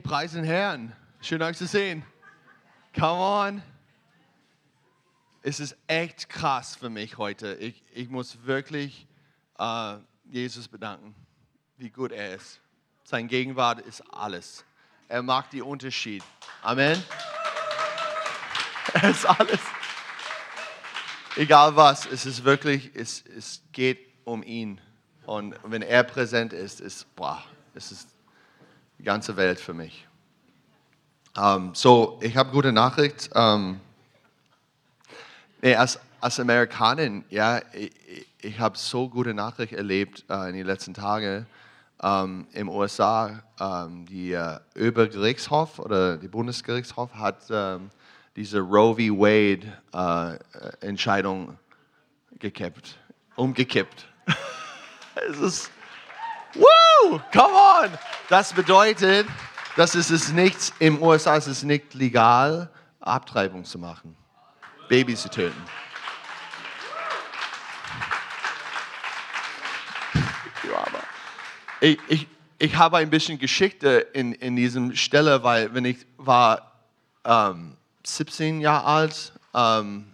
Preis den Herrn. Schön euch zu sehen. Come on. Es ist echt krass für mich heute. Ich, ich muss wirklich äh, Jesus bedanken, wie gut er ist. Sein Gegenwart ist alles. Er macht den Unterschied. Amen. Er ist alles. Egal was, es ist wirklich, es, es geht um ihn. Und wenn er präsent ist, ist, boah, es ist die ganze Welt für mich. Um, so, ich habe gute Nachricht. Um, nee, als, als Amerikanin, ja, ich, ich habe so gute Nachricht erlebt uh, in den letzten Tagen. Um, Im USA, die uh, Obergerichtshof oder die Bundesgerichtshof hat diese Roe v. Wade uh, Entscheidung gekippt, umgekippt. es ist, woo, come on! Das bedeutet, dass es ist nicht, im USA ist es nicht legal, Abtreibung zu machen, Babys zu töten. Ich, ich, ich habe ein bisschen Geschichte in, in diesem Stelle, weil wenn ich war ähm, 17 Jahre alt, ähm,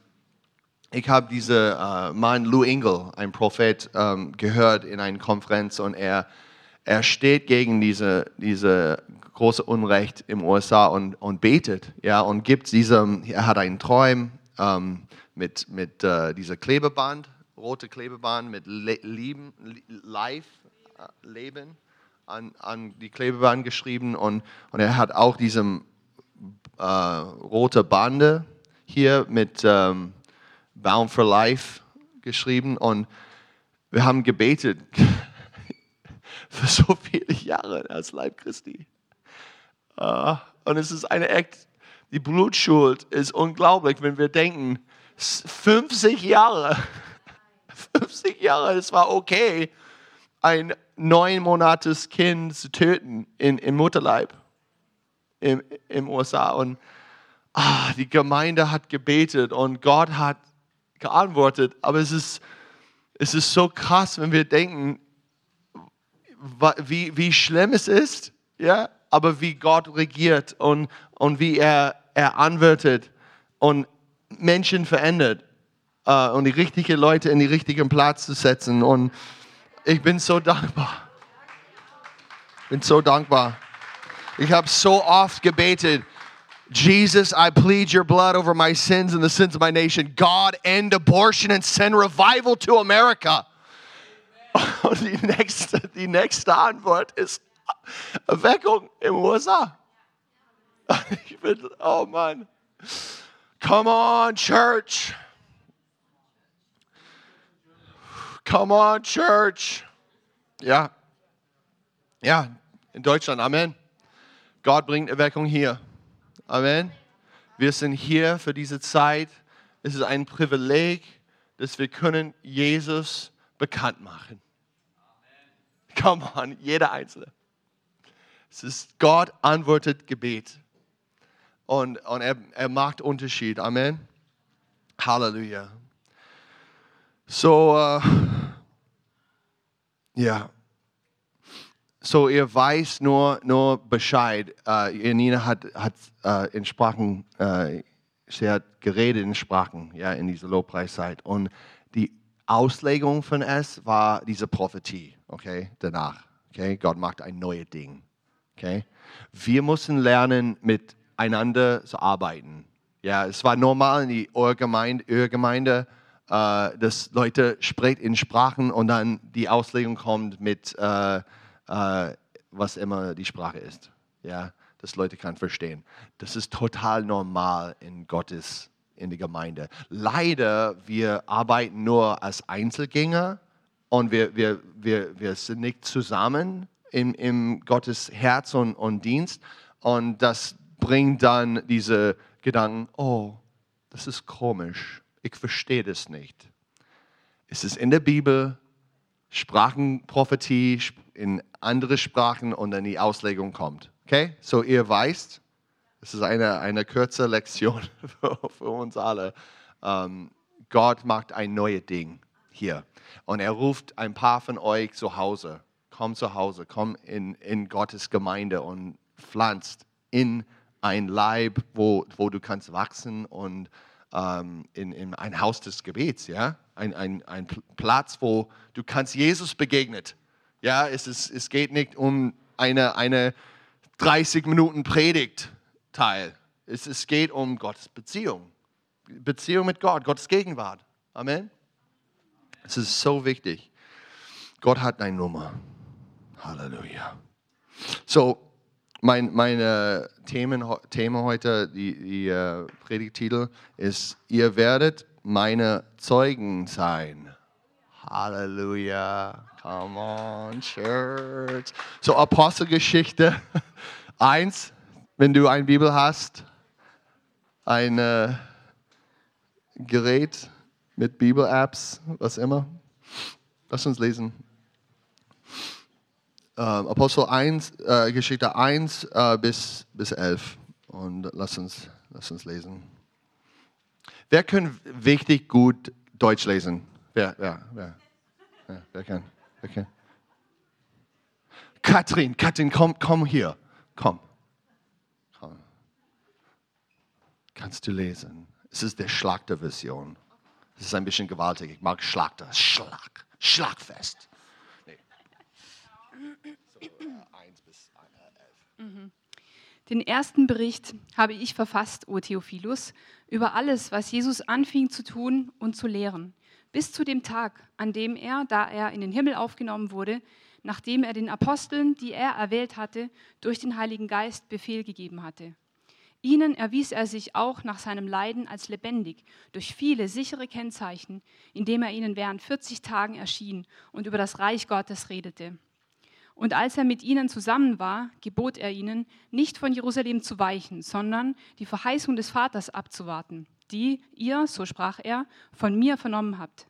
ich habe diesen äh, Mann Lou Engel, ein Prophet, ähm, gehört in einer Konferenz und er, er steht gegen diese, diese große Unrecht im USA und, und betet, ja, und gibt diesem, er hat einen Träum ähm, mit, mit äh, dieser Klebeband, rote Klebeband mit Le Lieben, Life, äh, Leben an, an die Klebeband geschrieben und, und er hat auch diese äh, rote Bande hier mit ähm, Bound for Life geschrieben und wir haben gebetet für so viele Jahre als Leib Christi. Uh, und es ist eine echt, die Blutschuld ist unglaublich, wenn wir denken, 50 Jahre, 50 Jahre, es war okay, ein neun Monates Kind zu töten in, im Mutterleib im, im USA. Und ah, die Gemeinde hat gebetet und Gott hat geantwortet. Aber es ist, es ist so krass, wenn wir denken, wie, wie schlimm es ist, ja, aber wie Gott regiert und, und wie er, er antwortet und Menschen verändert uh, und die richtigen Leute in den richtigen Platz zu setzen. Und ich bin so dankbar. Ich bin so dankbar. Ich habe so oft gebetet, Jesus, I plead your blood over my sins and the sins of my nation. God, end abortion and send revival to America. Und die nächste, die nächste Antwort ist Erweckung im USA. Ich bin, oh Mann. Come on, church. Come on, church. Ja. Ja, in Deutschland. Amen. Gott bringt Erweckung hier. Amen. Wir sind hier für diese Zeit. Es ist ein Privileg, dass wir können Jesus bekannt machen. Come on, jeder Einzelne. Es ist Gott antwortet Gebet. Und, und er, er macht Unterschied. Amen. Halleluja. So, uh, ja. So, ihr weiß nur, nur Bescheid. Uh, Nina hat, hat uh, in Sprachen, uh, sie hat geredet in Sprachen, ja, in dieser Lobpreiszeit. Und Auslegung von es war diese Prophetie, okay, danach. Okay, Gott macht ein neues Ding. Okay, wir müssen lernen, miteinander zu arbeiten. Ja, es war normal in Urgemeinde, Urgemeinde äh, dass Leute sprechen in Sprachen und dann die Auslegung kommt mit äh, äh, was immer die Sprache ist. Ja, dass Leute kann verstehen. Das ist total normal in Gottes in der Gemeinde. Leider, wir arbeiten nur als Einzelgänger und wir, wir, wir, wir sind nicht zusammen im, im Gottes Herz und, und Dienst. Und das bringt dann diese Gedanken, oh, das ist komisch, ich verstehe das nicht. Es ist in der Bibel, Sprachenprophetie in andere Sprachen und dann die Auslegung kommt. Okay? So ihr weißt, es ist eine, eine kurze Lektion für, uns alle. Ähm, Gott macht ein neues Ding hier. Und er ruft ein paar von euch zu Hause. Komm zu Hause, komm in, in Gottes Gemeinde und pflanzt in ein Leib, wo, wo du kannst wachsen und ähm, in, in ein Haus des Gebets, ja, ein, ein, ein Platz, wo du kannst Jesus begegnet. Ja, es, ist, es geht nicht um eine, eine 30 Minuten Predigt Teil. Es, es geht um Gottes Beziehung. Beziehung mit Gott, Gottes Gegenwart. Amen. Es ist so wichtig. Gott hat eine Nummer. Halleluja. So, mein meine Themen, Thema heute, die, die uh, Predigtitel ist, ihr werdet meine Zeugen sein. Halleluja. Come on, Church. So, Apostelgeschichte 1, wenn du eine Bibel hast, ein uh, Gerät mit Bibel-Apps, was immer. Lass uns lesen. Äh, Apostel 1, äh, Geschichte 1 äh, bis, bis 11. Und lass uns, lass uns lesen. Wer kann wichtig gut Deutsch lesen? Wer, wer, wer? Ja, wer kann? Wer kann? Katrin, Katrin, komm, komm hier. Komm. Kannst du lesen? Es ist der Schlag der Vision. Es ist ein bisschen gewaltig. Ich mag Schlachter. Schlag. Schlagfest. Nee. So, äh, bis äh, mhm. Den ersten Bericht habe ich verfasst, O Theophilus, über alles, was Jesus anfing zu tun und zu lehren, bis zu dem Tag, an dem er, da er in den Himmel aufgenommen wurde, nachdem er den Aposteln, die er erwählt hatte, durch den Heiligen Geist Befehl gegeben hatte. Ihnen erwies er sich auch nach seinem Leiden als lebendig durch viele sichere Kennzeichen, indem er ihnen während 40 Tagen erschien und über das Reich Gottes redete. Und als er mit ihnen zusammen war, gebot er ihnen, nicht von Jerusalem zu weichen, sondern die Verheißung des Vaters abzuwarten, die ihr, so sprach er, von mir vernommen habt.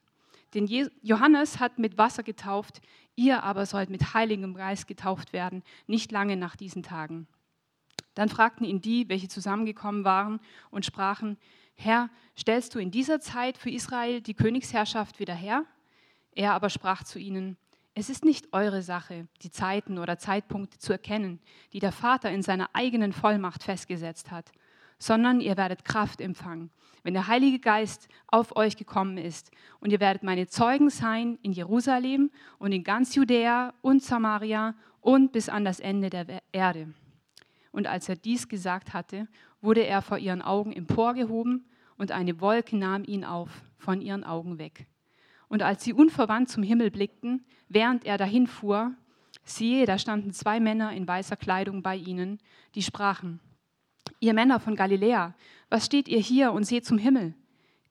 Denn Johannes hat mit Wasser getauft, ihr aber sollt mit heiligem Geist getauft werden, nicht lange nach diesen Tagen. Dann fragten ihn die, welche zusammengekommen waren, und sprachen, Herr, stellst du in dieser Zeit für Israel die Königsherrschaft wieder her? Er aber sprach zu ihnen, es ist nicht eure Sache, die Zeiten oder Zeitpunkte zu erkennen, die der Vater in seiner eigenen Vollmacht festgesetzt hat, sondern ihr werdet Kraft empfangen, wenn der Heilige Geist auf euch gekommen ist, und ihr werdet meine Zeugen sein in Jerusalem und in ganz Judäa und Samaria und bis an das Ende der Erde. Und als er dies gesagt hatte, wurde er vor ihren Augen emporgehoben und eine Wolke nahm ihn auf, von ihren Augen weg. Und als sie unverwandt zum Himmel blickten, während er dahin fuhr, siehe, da standen zwei Männer in weißer Kleidung bei ihnen, die sprachen, ihr Männer von Galiläa, was steht ihr hier und seht zum Himmel?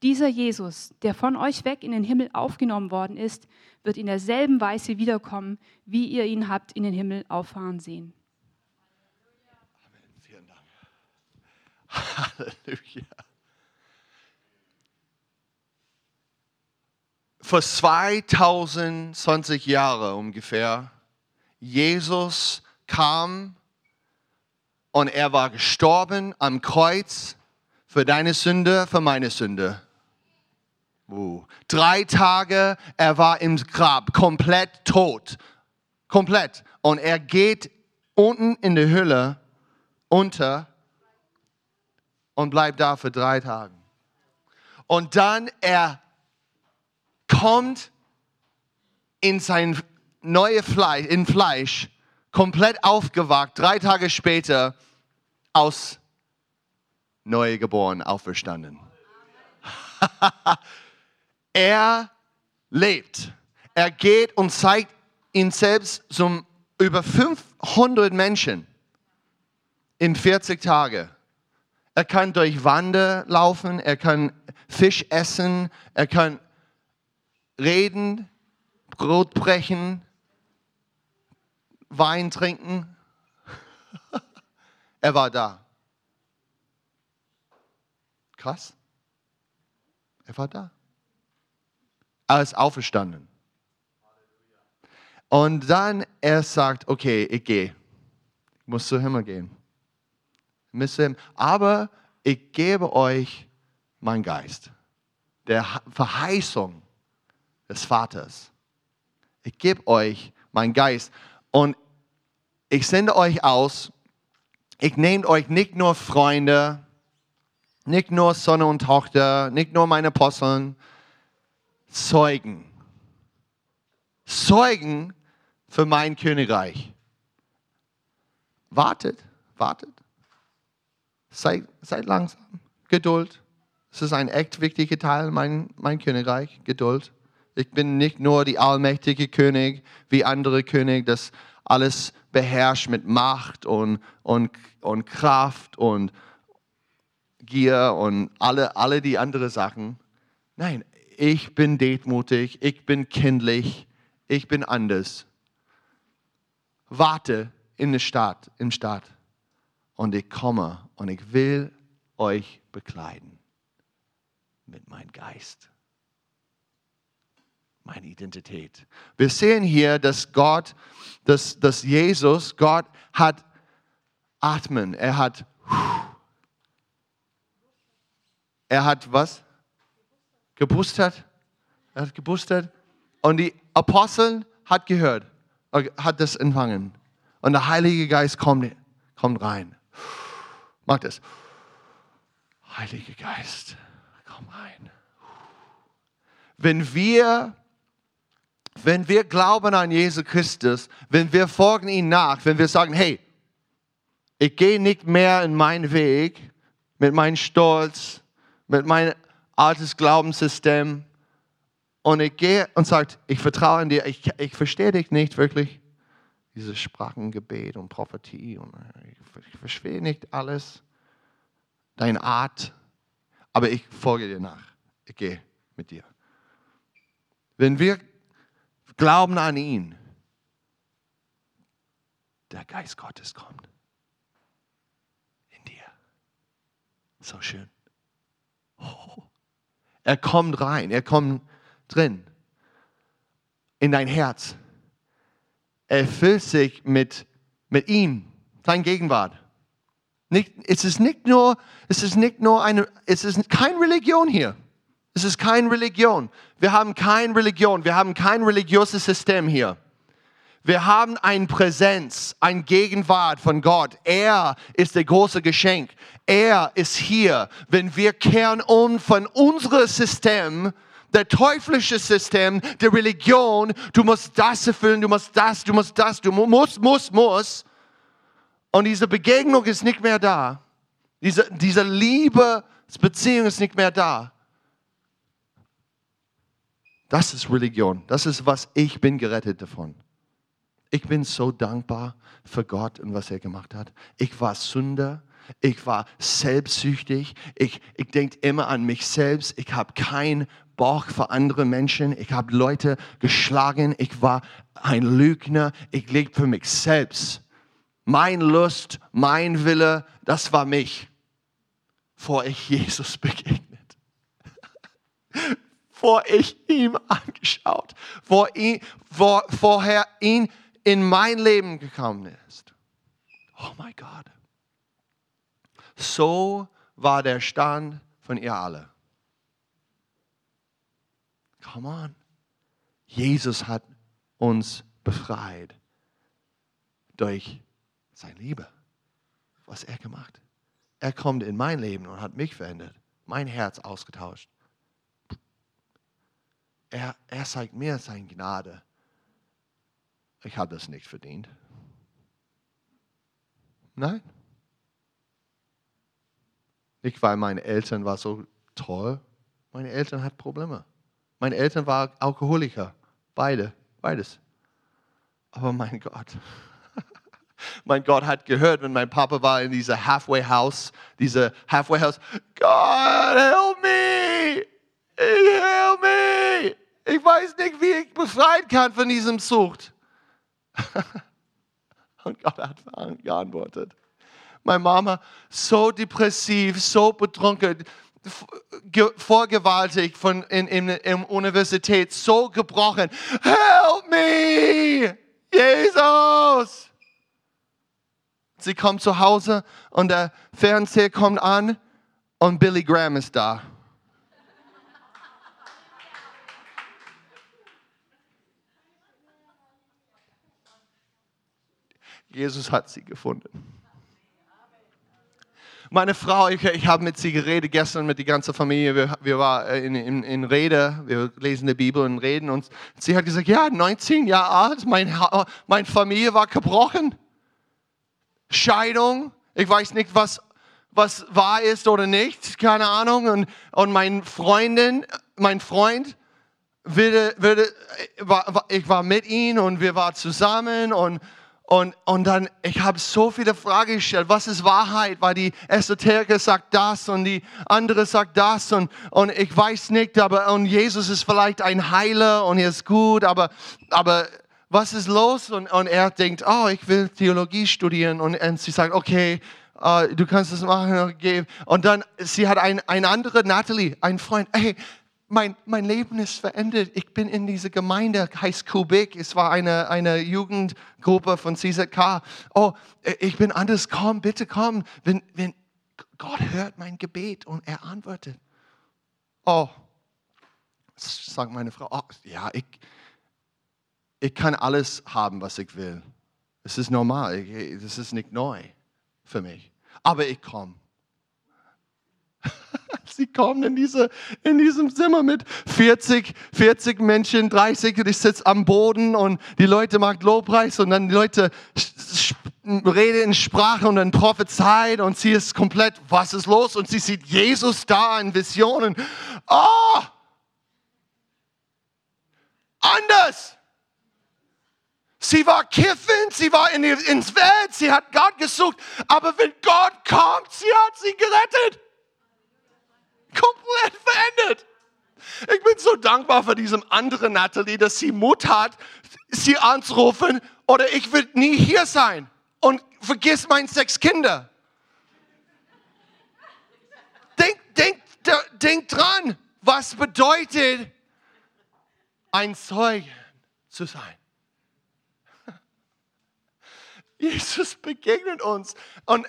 Dieser Jesus, der von euch weg in den Himmel aufgenommen worden ist, wird in derselben Weise wiederkommen, wie ihr ihn habt in den Himmel auffahren sehen. Halleluja. Vor 2020 Jahren ungefähr, Jesus kam und er war gestorben am Kreuz für deine Sünde, für meine Sünde. Uh. Drei Tage, er war im Grab, komplett tot. Komplett. Und er geht unten in die Hülle unter und bleibt da für drei Tage. Und dann er kommt in sein neues Fleisch, in Fleisch, komplett aufgewacht, drei Tage später aus neu geboren, auferstanden. er lebt. Er geht und zeigt ihn selbst zum über 500 Menschen in 40 Tagen. Er kann durch Wande laufen, er kann Fisch essen, er kann reden, Brot brechen, Wein trinken. er war da. Krass. Er war da. Er ist auferstanden. Und dann er sagt, okay, ich gehe. Ich muss zu Himmel gehen. Aber ich gebe euch meinen Geist, der Verheißung des Vaters. Ich gebe euch meinen Geist und ich sende euch aus ich nehme euch nicht nur Freunde, nicht nur Sonne und Tochter, nicht nur meine Aposteln, Zeugen. Zeugen für mein Königreich. Wartet, wartet. Seid, seid langsam. Geduld. Es ist ein echt wichtiger Teil mein, mein Königreich, Geduld. Ich bin nicht nur die allmächtige König wie andere König, das alles beherrscht mit Macht und, und, und Kraft und Gier und alle, alle die anderen Sachen. Nein, ich bin demütig, ich bin kindlich, ich bin anders. Warte in der Stadt, im Stadt und ich komme und ich will euch bekleiden mit meinem Geist, meine Identität. Wir sehen hier, dass Gott, dass, dass Jesus, Gott hat Atmen, er hat, er hat was? Gepustet. Er hat gepustet. Und die Apostel hat gehört, hat das empfangen. Und der Heilige Geist kommt, kommt rein. Macht es. Heiliger Geist, komm rein. Wenn wir, wenn wir glauben an Jesus Christus, wenn wir folgen ihm nach, wenn wir sagen, hey, ich gehe nicht mehr in meinen Weg mit meinem Stolz, mit meinem altes Glaubenssystem und ich gehe und sage, ich vertraue in dir, ich, ich verstehe dich nicht wirklich, dieses Sprachengebet und Prophetie und ich, ich verstehe nicht alles, deine Art, aber ich folge dir nach, ich gehe mit dir. Wenn wir glauben an ihn, der Geist Gottes kommt in dir. So schön. Oh. Er kommt rein, er kommt drin in dein Herz. Er füllt sich mit, mit ihm, sein Gegenwart. Nicht, es, ist nicht nur, es ist nicht nur eine, es ist keine Religion hier. Es ist keine Religion. Wir haben keine Religion. Wir haben kein religiöses System hier. Wir haben eine Präsenz, eine Gegenwart von Gott. Er ist der große Geschenk. Er ist hier. Wenn wir kehren um von unserem System, der teuflische System, der Religion, du musst das erfüllen, du musst das, du musst das, du musst, musst, musst. Und diese Begegnung ist nicht mehr da. Diese, diese Liebesbeziehung ist nicht mehr da. Das ist Religion. Das ist, was ich bin gerettet davon. Ich bin so dankbar für Gott und was er gemacht hat. Ich war Sünder. Ich war selbstsüchtig. Ich, ich denke immer an mich selbst. Ich habe keinen Bock für andere Menschen. Ich habe Leute geschlagen. Ich war ein Lügner. Ich lebe für mich selbst. Mein Lust, mein Wille, das war mich, vor ich Jesus begegnet. vor ich ihm angeschaut, vor ihn, vor, vorher ihn in mein Leben gekommen ist. Oh mein Gott. So war der Stand von ihr alle. Come on. Jesus hat uns befreit durch seine Liebe. Was er gemacht. Er kommt in mein Leben und hat mich verändert, mein Herz ausgetauscht. Er, er zeigt mir seine Gnade ich habe das nicht verdient. Nein. Nicht, weil meine Eltern waren so toll. Meine Eltern hatten Probleme. Meine Eltern waren Alkoholiker. Beide. Beides. Aber mein Gott. mein Gott hat gehört, wenn mein Papa war in dieser Halfway House, diese Halfway House, God, help me! Help me! Ich weiß nicht, wie ich befreien kann von diesem Sucht. Und Gott hat geantwortet. Meine Mama, so depressiv, so betrunken, vorgewaltigt von in, in, in Universität, so gebrochen. Help me! Jesus! Sie kommt zu Hause und der Fernseher kommt an und Billy Graham ist da. Jesus hat sie gefunden. Meine Frau, ich, ich habe mit sie geredet gestern mit der ganzen Familie. Wir, wir waren in, in, in Rede, wir lesen die Bibel und reden. Und sie hat gesagt, ja, 19 Jahre alt, mein, meine Familie war gebrochen. Scheidung, ich weiß nicht, was, was wahr ist oder nicht, keine Ahnung. Und, und mein Freundin, mein Freund, würde, würde, war, ich war mit ihm und wir waren zusammen und, und, und dann, ich habe so viele Fragen gestellt. Was ist Wahrheit? Weil die Esoteriker sagt das und die andere sagt das und, und ich weiß nicht, aber und Jesus ist vielleicht ein Heiler und er ist gut, aber, aber was ist los? Und, und er denkt, oh, ich will Theologie studieren und, und sie sagt, okay, uh, du kannst es machen. Und dann, sie hat ein, ein andere, Natalie, ein Freund, hey, mein, mein Leben ist verändert. Ich bin in diese Gemeinde, heißt Kubik. Es war eine, eine Jugendgruppe von CZK. Oh, ich bin anders. Komm, bitte komm. Wenn, wenn Gott hört mein Gebet und er antwortet. Oh, sagt meine Frau. Oh, ja, ich, ich kann alles haben, was ich will. Es ist normal. Es ist nicht neu für mich. Aber ich komme. Sie kommen in, diese, in diesem Zimmer mit 40, 40 Menschen, 30 und ich sitze am Boden und die Leute machen Lobpreis und dann die Leute reden in Sprache und dann prophezeit und sie ist komplett, was ist los? Und sie sieht Jesus da in Visionen. Oh! Anders! Sie war kiffen, sie war in, ins Welt, sie hat Gott gesucht, aber wenn Gott kommt, sie hat sie gerettet. Komplett verändert. Ich bin so dankbar für diesem anderen Natalie, dass sie Mut hat, sie anzurufen oder ich will nie hier sein und vergiss meine sechs Kinder. Denk, denk, denk dran, was bedeutet, ein Zeuge zu sein. Jesus begegnet uns und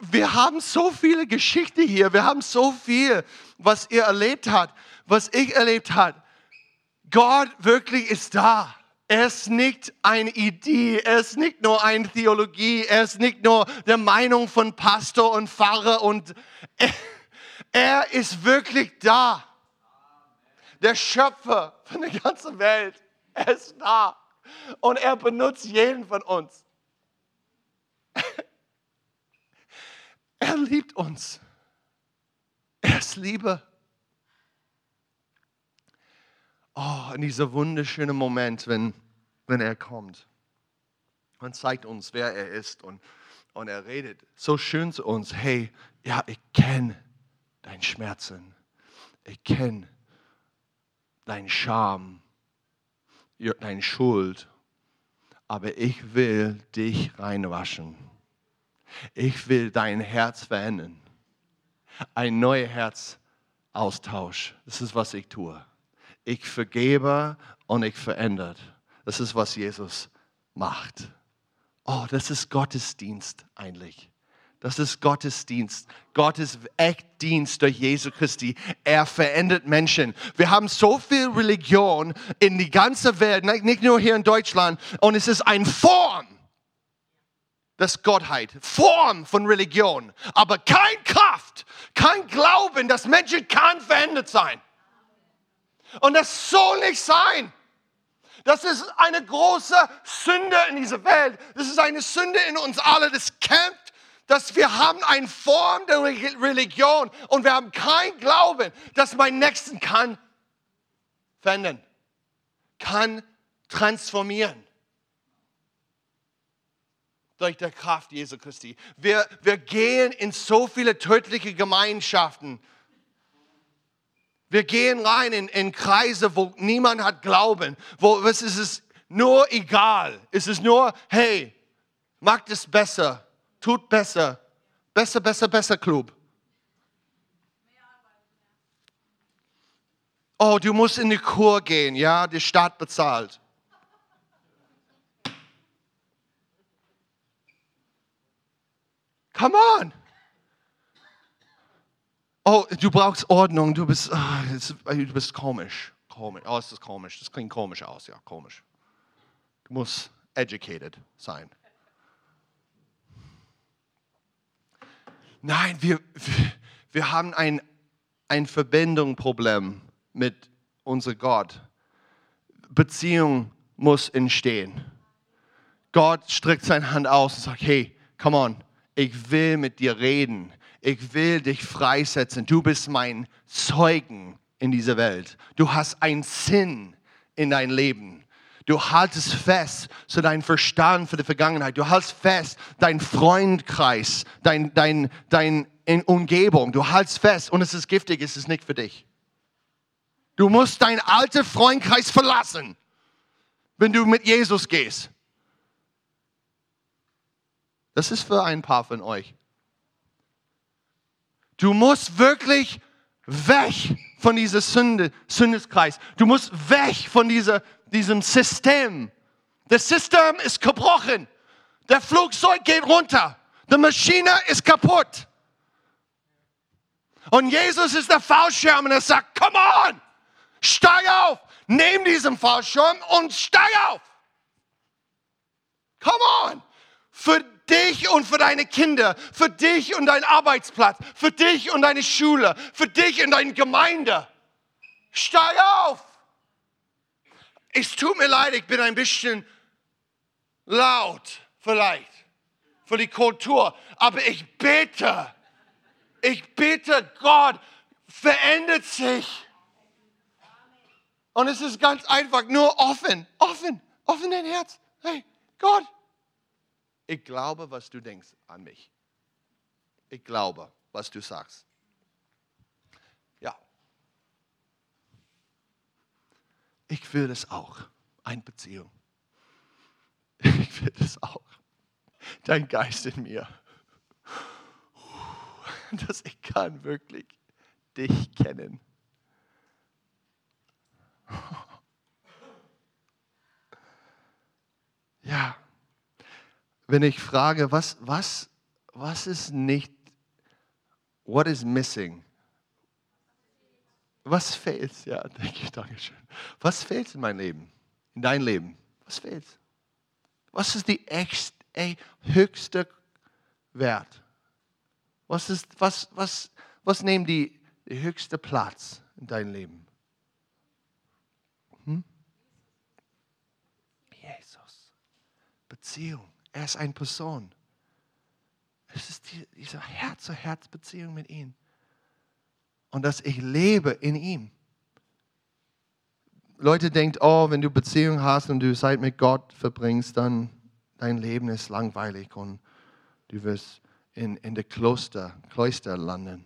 wir haben so viele Geschichten hier, wir haben so viel, was ihr erlebt habt, was ich erlebt habe. Gott wirklich ist da. Er ist nicht eine Idee, er ist nicht nur eine Theologie, er ist nicht nur der Meinung von Pastor und Pfarrer und er ist wirklich da. Der Schöpfer von der ganzen Welt, er ist da und er benutzt jeden von uns. Er liebt uns. Er ist Liebe. Oh, in dieser wunderschönen Moment, wenn, wenn er kommt und zeigt uns, wer er ist und, und er redet so schön zu uns, hey, ja, ich kenne deinen Schmerzen, ich kenne deinen Scham, deine Schuld, aber ich will dich reinwaschen. Ich will dein Herz verändern. Ein neuer Herzaustausch. Das ist, was ich tue. Ich vergebe und ich verändere. Das ist, was Jesus macht. Oh, das ist Gottesdienst eigentlich. Das ist Gottesdienst. Gottes Echtdienst durch Jesu Christi. Er verändert Menschen. Wir haben so viel Religion in die ganze Welt, nicht nur hier in Deutschland. Und es ist eine Form das Gottheit, Form von Religion, aber kein Kraft, kein Glauben, dass Menschen kann verändert sein. Und das soll nicht sein. Das ist eine große Sünde in dieser Welt. Das ist eine Sünde in uns alle. Das kämpft, dass wir haben eine Form der Religion und wir haben kein Glauben, dass mein Nächsten kann verändern, kann transformieren durch die Kraft Jesu Christi. Wir, wir gehen in so viele tödliche Gemeinschaften. Wir gehen rein in, in Kreise, wo niemand hat Glauben, wo es ist nur egal. Es ist nur, hey, macht es besser, tut besser, besser, besser, besser Club. Oh, du musst in die Kur gehen, ja, die Staat bezahlt. Come on. Oh, du brauchst Ordnung, du bist, oh, du bist komisch. komisch. Oh, ist komisch. Das klingt komisch aus, ja, komisch. Du musst educated sein. Nein, wir, wir, wir haben ein, ein Verbindungsproblem mit unserem Gott. Beziehung muss entstehen. Gott streckt seine Hand aus und sagt, hey, come on, ich will mit dir reden. Ich will dich freisetzen. Du bist mein Zeugen in dieser Welt. Du hast einen Sinn in dein Leben. Du haltest fest zu deinem Verstand für die Vergangenheit. Du hältst fest dein Freundkreis, dein, dein, dein Umgebung. Du hältst fest und es ist giftig, es ist nicht für dich. Du musst deinen alten Freundkreis verlassen, wenn du mit Jesus gehst. Das ist für ein paar von euch. Du musst wirklich weg von diesem Sünde, Sündeskreis. Du musst weg von dieser, diesem System. Das System ist gebrochen. Der Flugzeug geht runter. Die Maschine ist kaputt. Und Jesus ist der Fallschirm und er sagt, come on, steig auf, nimm diesen Fallschirm und steig auf. Come on. Für dich und für deine Kinder, für dich und deinen Arbeitsplatz, für dich und deine Schule, für dich und deine Gemeinde. Steig auf! Es tut mir leid, ich bin ein bisschen laut, vielleicht, für die Kultur, aber ich bete, ich bete, Gott, verändert sich. Und es ist ganz einfach, nur offen, offen, offen dein Herz. Hey, Gott, ich glaube, was du denkst an mich. Ich glaube, was du sagst. Ja. Ich will das auch. Eine Beziehung. Ich will das auch. Dein Geist in mir. Dass ich kann wirklich dich kennen. Ja wenn ich frage, was, was, was ist nicht, what is missing? Was fehlt? Ja, denke ich, danke schön. Was fehlt in meinem Leben? In dein Leben? Was fehlt? Was ist die echt, ey, höchste Wert? Was, ist, was, was, was nehmen die, die höchste Platz in deinem Leben? Hm? Jesus. Beziehung. Er ist eine Person. Es ist die, diese Herz-zu-Herz-Beziehung mit ihm. Und dass ich lebe in ihm. Leute denken, oh, wenn du Beziehung hast und du Zeit mit Gott verbringst, dann dein Leben ist langweilig und du wirst in, in der Kloster, Kloster landen.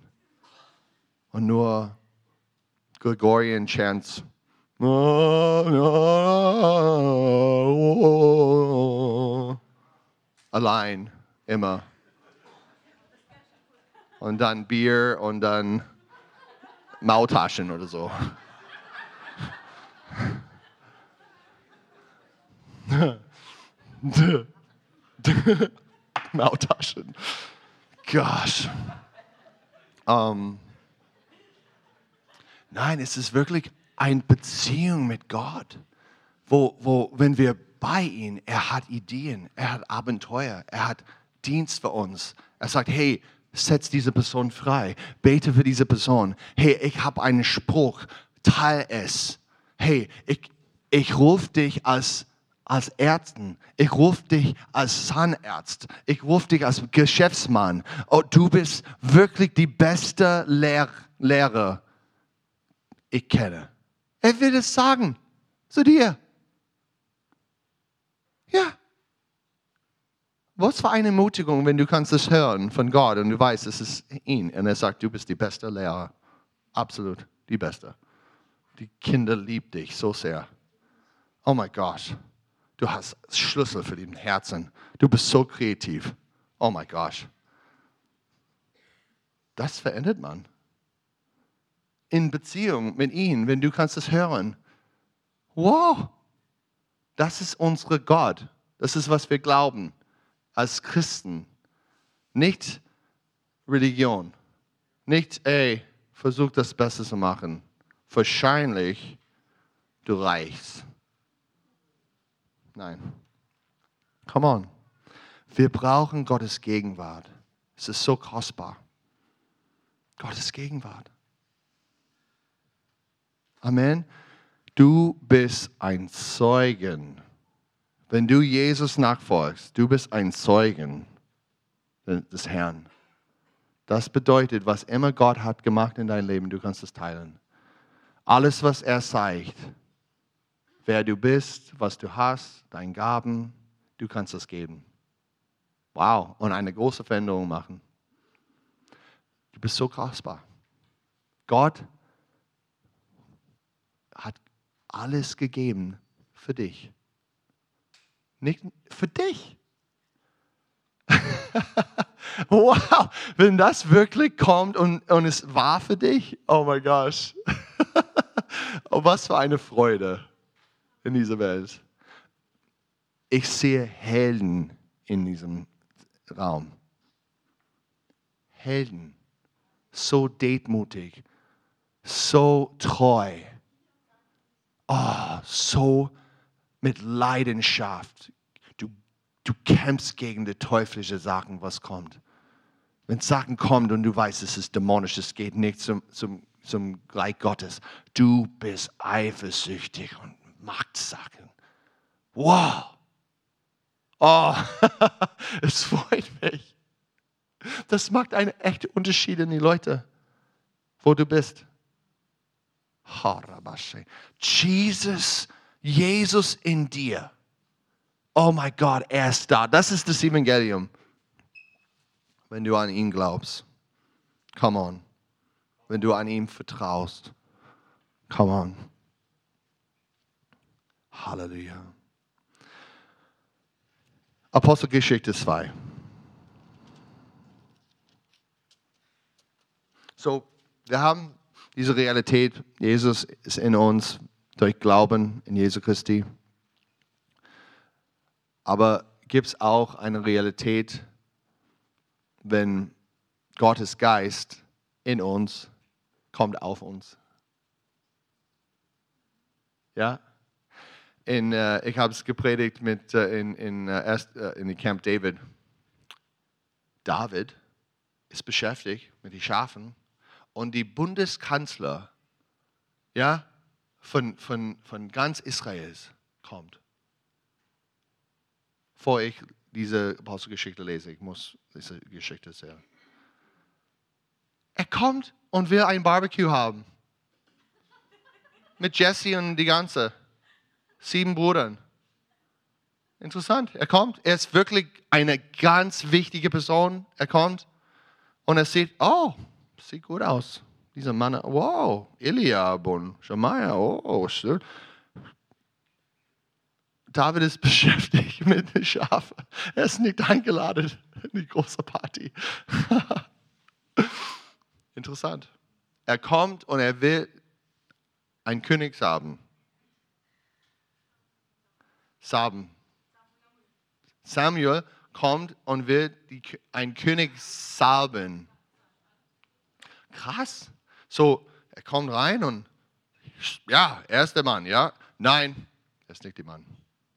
Und nur Gregorian Chants. Oh, oh, oh, allein, immer. Und dann Bier und dann Mautaschen oder so. Mautaschen. Gosh. Um, ähm, nein, es ist wirklich eine Beziehung mit Gott, wo, wo wenn wir bei ihm. Er hat Ideen, er hat Abenteuer, er hat Dienst für uns. Er sagt, hey, setz diese Person frei, bete für diese Person. Hey, ich habe einen Spruch, teil es. Hey, ich, ich rufe dich als als Ärzten. Ich rufe dich als Zahnarzt. Ich rufe dich als Geschäftsmann. Oh, du bist wirklich die beste Lehr Lehrer, ich kenne. Er will es sagen zu dir. Ja. Was für eine Ermutigung, wenn du kannst es hören von Gott und du weißt, es ist ihn. Und er sagt, du bist die beste Lehrer. Absolut, die beste. Die Kinder lieben dich so sehr. Oh mein Gott, du hast Schlüssel für den Herzen. Du bist so kreativ. Oh mein Gott. Das verändert man. In Beziehung mit ihm, wenn du kannst es hören. Wow, das ist unsere Gott. Das ist, was wir glauben als Christen. Nicht Religion. Nicht, ey, versuch das Beste zu machen. Wahrscheinlich, du reichst. Nein. Come on. Wir brauchen Gottes Gegenwart. Es ist so kostbar. Gottes Gegenwart. Amen. Du bist ein Zeugen. Wenn du Jesus nachfolgst, du bist ein Zeugen des Herrn. Das bedeutet, was immer Gott hat gemacht in deinem Leben, du kannst es teilen. Alles, was er zeigt, wer du bist, was du hast, deine Gaben, du kannst es geben. Wow, und eine große Veränderung machen. Du bist so kostbar. Gott hat alles gegeben für dich. Nicht für dich. wow, wenn das wirklich kommt und, und es war für dich, oh mein Gott. oh, was für eine Freude in dieser Welt. Ich sehe Helden in diesem Raum. Helden. So detmutig, so treu, oh, so mit Leidenschaft. Du, du kämpfst gegen die teuflische Sachen, was kommt. Wenn Sachen kommt und du weißt, es ist dämonisch, es geht nicht zum, zum, zum Reich Gottes, du bist eifersüchtig und machst Sachen. Wow! Oh, es freut mich. Das macht einen echten Unterschied in die Leute, wo du bist. Jesus, Jesus in dir. Oh mein Gott, er ist da. Das ist das Evangelium. Wenn du an ihn glaubst. Come on. Wenn du an ihm vertraust. Come on. Halleluja. Apostelgeschichte 2. So, wir haben diese Realität, Jesus ist in uns durch Glauben in Jesu Christi. Aber gibt es auch eine Realität, wenn Gottes Geist in uns kommt auf uns? Ja? In, äh, ich habe es gepredigt mit, äh, in, in, äh, erst, äh, in Camp David. David ist beschäftigt mit den Schafen und die Bundeskanzler ja, von, von, von ganz Israels kommt. Vor ich diese Apostelgeschichte lese, ich muss diese Geschichte erzählen. Er kommt und will ein Barbecue haben. Mit Jesse und die ganze. Sieben Brüdern. Interessant. Er kommt. Er ist wirklich eine ganz wichtige Person. Er kommt und er sieht, oh, sieht gut aus. Dieser Mann, wow, Eliab und Shemaiah, oh, schön. David ist beschäftigt mit den Schafen. Er ist nicht eingeladen in die große Party. Interessant. Er kommt und er will einen König haben. Saben. Samuel kommt und will die, einen König salben. Krass. So, er kommt rein und ja, er ist der Mann, ja. Nein, er ist nicht der Mann.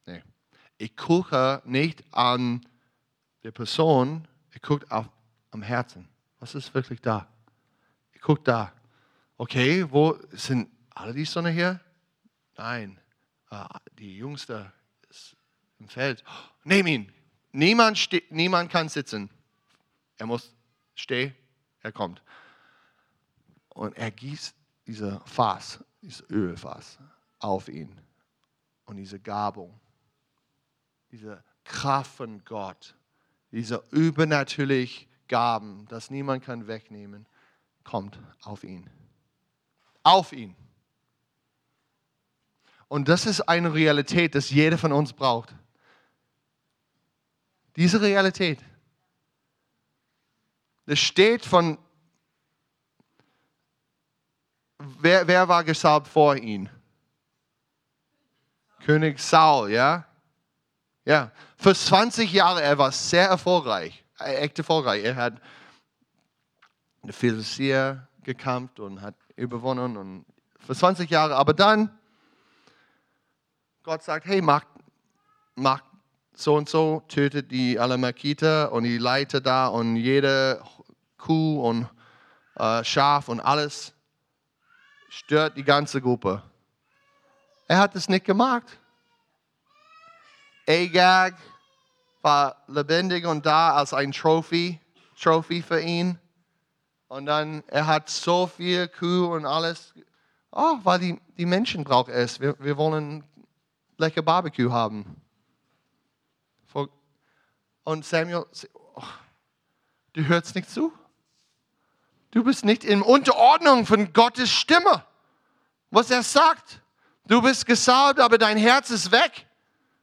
Nee. Ich gucke nicht an der Person, ich gucke auf, am Herzen. Was ist wirklich da? Ich gucke da. Okay, wo sind alle die Sonne hier? Nein, ah, die Jüngste ist im Feld. Nehm ihn. Niemand, niemand kann sitzen. Er muss stehen, er kommt. Und er gießt diese Fass, dieses Ölfass auf ihn. Und diese Gabung, diese Kraft von Gott, diese übernatürliche Gaben, das niemand kann wegnehmen, kommt auf ihn. Auf ihn. Und das ist eine Realität, dass jeder von uns braucht. Diese Realität. Das steht von wer, wer war gesalbt vor ihm? König Saul, ja? Ja, für 20 Jahre, er war sehr erfolgreich, äh, echt erfolgreich. Er hat eine Philistier gekämpft und hat überwonnen und für 20 Jahre. Aber dann, Gott sagt, hey, mach, mach so und so, tötet die Alamakiter und die Leiter da und jede Kuh und äh, Schaf und alles, stört die ganze Gruppe. Er hat es nicht gemacht. Agag war lebendig und da als ein Trophy, Trophy für ihn. Und dann, er hat so viel Kuh und alles. Oh, weil die, die Menschen brauchen es. Wir, wir wollen lecker Barbecue haben. Und Samuel, oh, du hörst nicht zu. Du bist nicht in Unterordnung von Gottes Stimme, was er sagt. Du bist gesalbt, aber dein Herz ist weg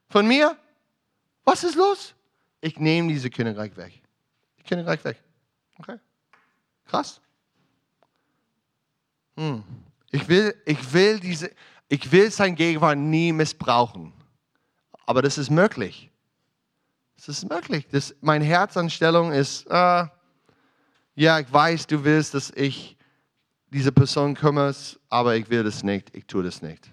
von mir. Was ist los? Ich nehme diese Königreich weg. Die Königreich weg. Okay. Krass. Hm. Ich, will, ich, will diese, ich will sein Gegenwart nie missbrauchen. Aber das ist möglich. Das ist möglich. Das, meine Herzanstellung ist, äh, ja, ich weiß, du willst, dass ich diese Person kümmere, aber ich will das nicht. Ich tue das nicht.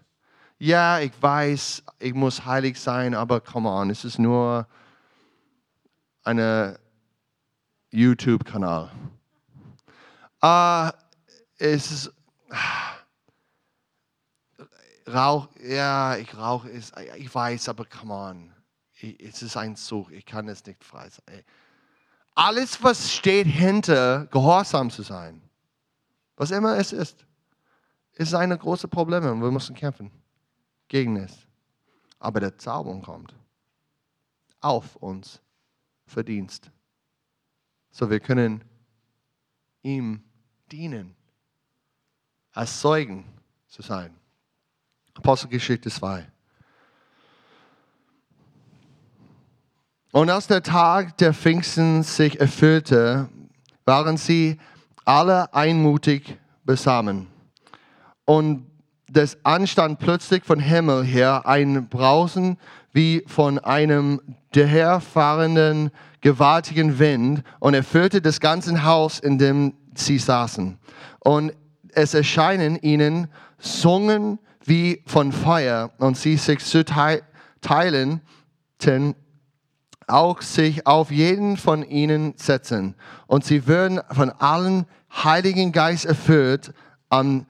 Ja, ich weiß, ich muss heilig sein, aber come on, es ist nur ein YouTube-Kanal. Uh, es ist Rauch, ja, ich rauche, ich weiß, aber come on, es ist ein Zug, ich kann es nicht frei sein. Alles, was steht hinter Gehorsam zu sein, was immer es ist, ist ein großes Problem und wir müssen kämpfen gegen es. Aber der Zauber kommt auf uns Verdienst. So wir können ihm dienen, als Zeugen zu sein. Apostelgeschichte 2. Und als der Tag der Pfingsten sich erfüllte, waren sie alle einmutig besamen. Und es anstand plötzlich von Himmel her ein Brausen wie von einem daherfahrenden gewaltigen Wind und erfüllte das ganze Haus, in dem sie saßen. Und es erscheinen ihnen Zungen wie von Feuer und sie sich zu teilen, auch sich auf jeden von ihnen setzen. Und sie würden von allen Heiligen Geist erfüllt, an,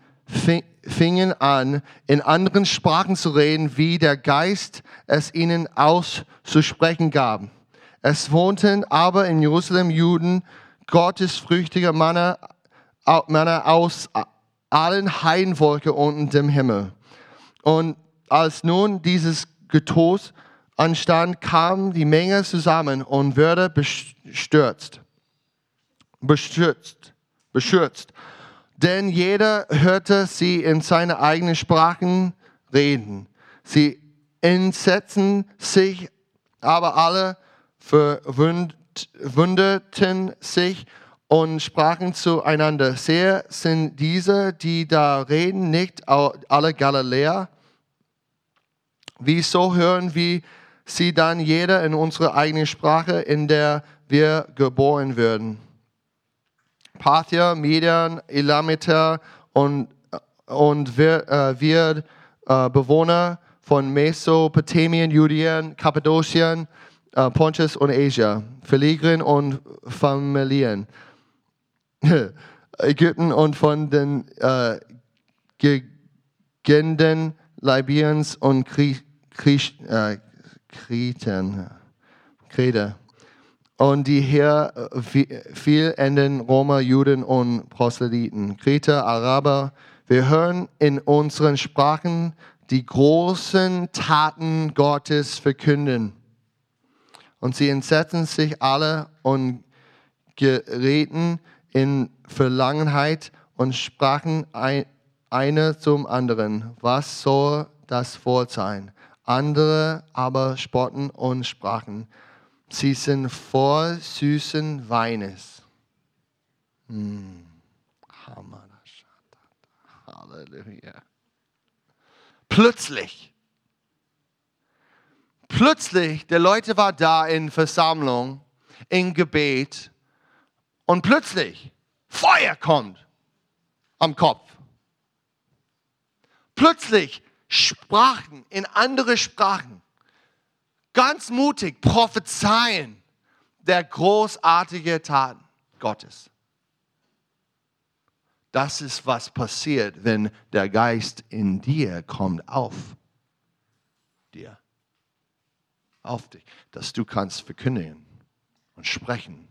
fingen an, in anderen Sprachen zu reden, wie der Geist es ihnen auszusprechen gab. Es wohnten aber in Jerusalem Juden, gottesfrüchtige Männer, Männer aus allen Heidenvolke unten dem Himmel. Und als nun dieses Getos anstand, kam die Menge zusammen und wurde bestürzt. Bestürzt. Beschürzt. Denn jeder hörte sie in seine eigenen Sprachen reden. Sie entsetzten sich, aber alle verwunderten sich und sprachen zueinander, sehr sind diese, die da reden, nicht alle Galiläer? Wieso hören wir sie dann jeder in unsere eigene Sprache, in der wir geboren würden. Parthier, Median, Elamiter und, und wir, äh, wir äh, Bewohner von Mesopotamien, Judäen, Kappadokien, äh, Pontus und Asia, Philygren und Familien, Ägypten und von den äh, Gegenden Libyens und Krieg, äh, Kreten, Krete. Und die hier äh, viel enden Römer, Juden und Proselyten, Kreter, Araber. Wir hören in unseren Sprachen die großen Taten Gottes verkünden. Und sie entsetzen sich alle und gerieten in Verlangenheit und sprachen ein, einer zum anderen, was soll das Wort sein? Andere aber spotten und sprachen, sie sind voll süßen Weines. Hm. Halleluja. Plötzlich, plötzlich, der Leute war da in Versammlung, in Gebet und plötzlich Feuer kommt am Kopf. Plötzlich Sprachen, in andere Sprachen. Ganz mutig prophezeien der großartige Taten Gottes. Das ist, was passiert, wenn der Geist in dir kommt auf dir, auf dich, dass du kannst verkündigen und sprechen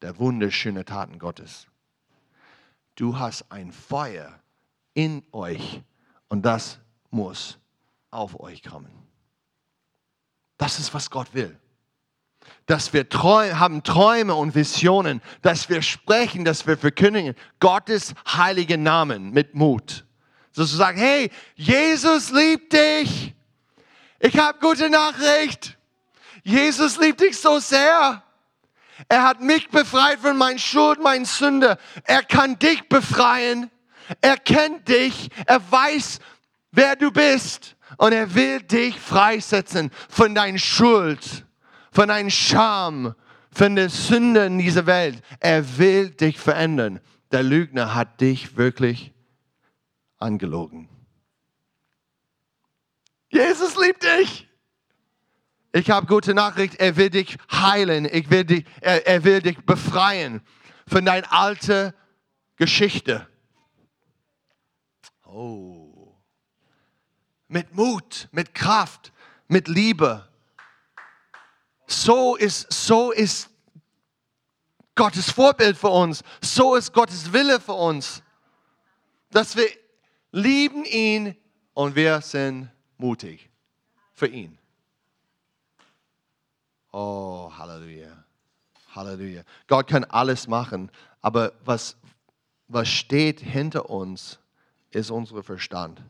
der wunderschöne Taten Gottes. Du hast ein Feuer in euch und das muss auf euch kommen. Das ist, was Gott will. Dass wir Träume, haben Träume und Visionen, dass wir sprechen, dass wir verkündigen Gottes heiligen Namen mit Mut. Sozusagen, hey, Jesus liebt dich. Ich habe gute Nachricht. Jesus liebt dich so sehr. Er hat mich befreit von meinen Schuld, meinen Sünde. Er kann dich befreien. Er kennt dich. Er weiß, wer du bist. Und er will dich freisetzen von deiner Schuld, von deinem Scham, von der Sünde in dieser Welt. Er will dich verändern. Der Lügner hat dich wirklich angelogen. Jesus liebt dich. Ich habe gute Nachricht, er will dich heilen, ich will dich, er, er will dich befreien von deiner alten Geschichte. Oh. Mit Mut, mit Kraft, mit Liebe. So ist, so ist Gottes Vorbild für uns. So ist Gottes Wille für uns. Dass wir lieben ihn und wir sind mutig für ihn. Oh, Halleluja. Halleluja. Gott kann alles machen, aber was, was steht hinter uns, ist unser Verstand.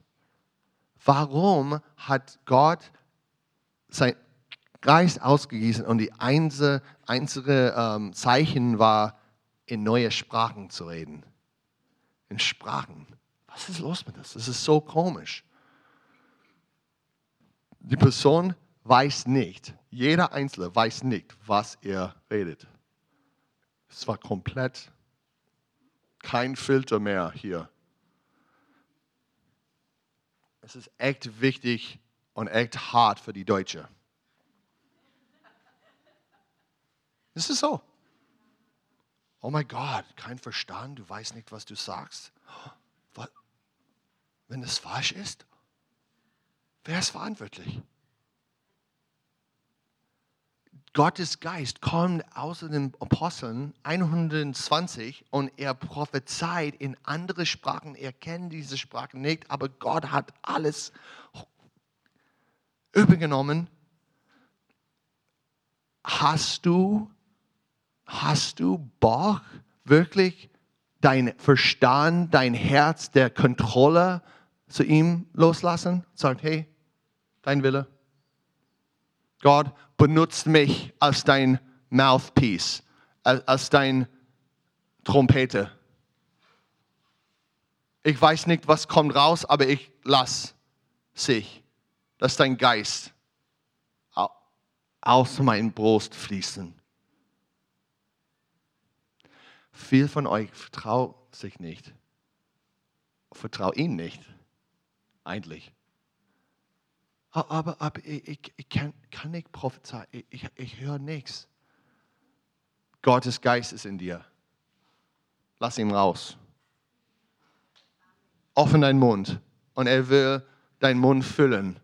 Warum hat Gott sein Geist ausgegossen und die einzige, einzige ähm, Zeichen war, in neue Sprachen zu reden? In Sprachen. Was ist los mit das? Das ist so komisch. Die Person weiß nicht, jeder Einzelne weiß nicht, was er redet. Es war komplett kein Filter mehr hier. Es ist echt wichtig und echt hart für die Deutsche. Es ist so. Oh mein Gott, kein Verstand, du weißt nicht, was du sagst. Wenn es falsch ist, wer ist verantwortlich? Gottes Geist kommt außer den Aposteln 120 und er prophezeit in andere Sprachen. Er kennt diese Sprachen nicht, aber Gott hat alles übergenommen. Hast du, hast du Bock, wirklich dein Verstand, dein Herz der Kontrolle zu ihm loslassen? Sagt, hey, dein Wille. Gott, benutzt mich als dein Mouthpiece, als dein Trompete. Ich weiß nicht, was kommt raus, aber ich lass sich, dass dein Geist aus meinem Brust fließen. Viel von euch vertraut sich nicht. Vertraut ihn nicht. Eigentlich. Aber, aber ich, ich kann, kann nicht prophezeien, ich, ich, höre nichts. Gottes Geist ist in dir. Lass ihn raus. Offen deinen Mund und er will deinen Mund füllen.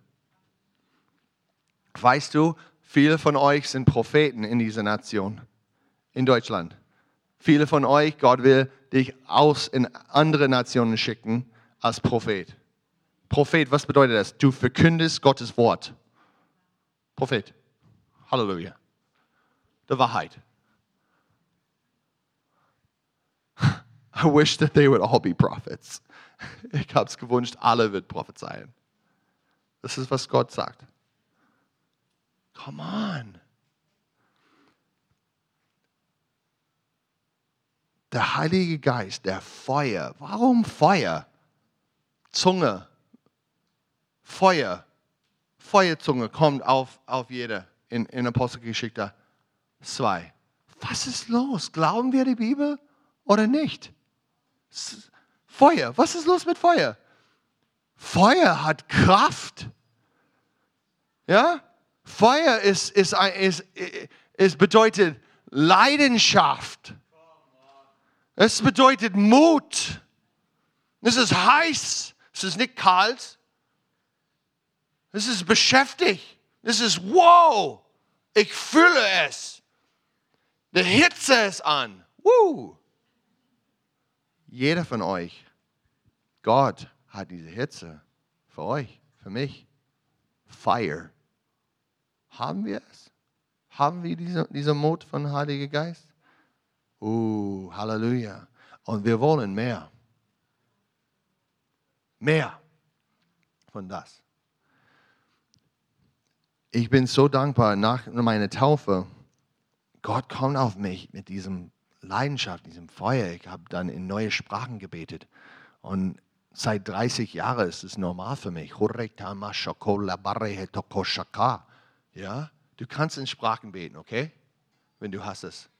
Weißt du, viele von euch sind Propheten in dieser Nation, in Deutschland. Viele von euch, Gott will dich aus in andere Nationen schicken als Prophet. Prophet, was bedeutet das? Du verkündest Gottes Wort. Prophet. Halleluja. Der Wahrheit. I wish that they would all be prophets. Ich habe es gewünscht, alle wird prophezeien. Das ist, was Gott sagt. Come on. Der Heilige Geist, der Feuer. Warum Feuer? Zunge, Feuer, Feuerzunge kommt auf, auf jeder in, in Apostelgeschichte 2. Was ist los? Glauben wir die Bibel oder nicht? Feuer, was ist los mit Feuer? Feuer hat Kraft. Ja? Feuer ist, ist, ist, ist bedeutet Leidenschaft. Es bedeutet Mut. Es ist heiß. Es ist nicht kalt. Es ist beschäftigt. Es ist wow. Ich fühle es. Die Hitze ist an. Woo. Jeder von euch, Gott hat diese Hitze für euch, für mich. Fire. Haben wir es? Haben wir diese, diese Mut von Heiliger Geist? Uh, Halleluja. Und wir wollen mehr. Mehr von das. Ich bin so dankbar nach meiner Taufe. Gott kommt auf mich mit diesem Leidenschaft, diesem Feuer. Ich habe dann in neue Sprachen gebetet. Und seit 30 Jahren ist es normal für mich. Ja, du kannst in Sprachen beten, okay? Wenn du hast es.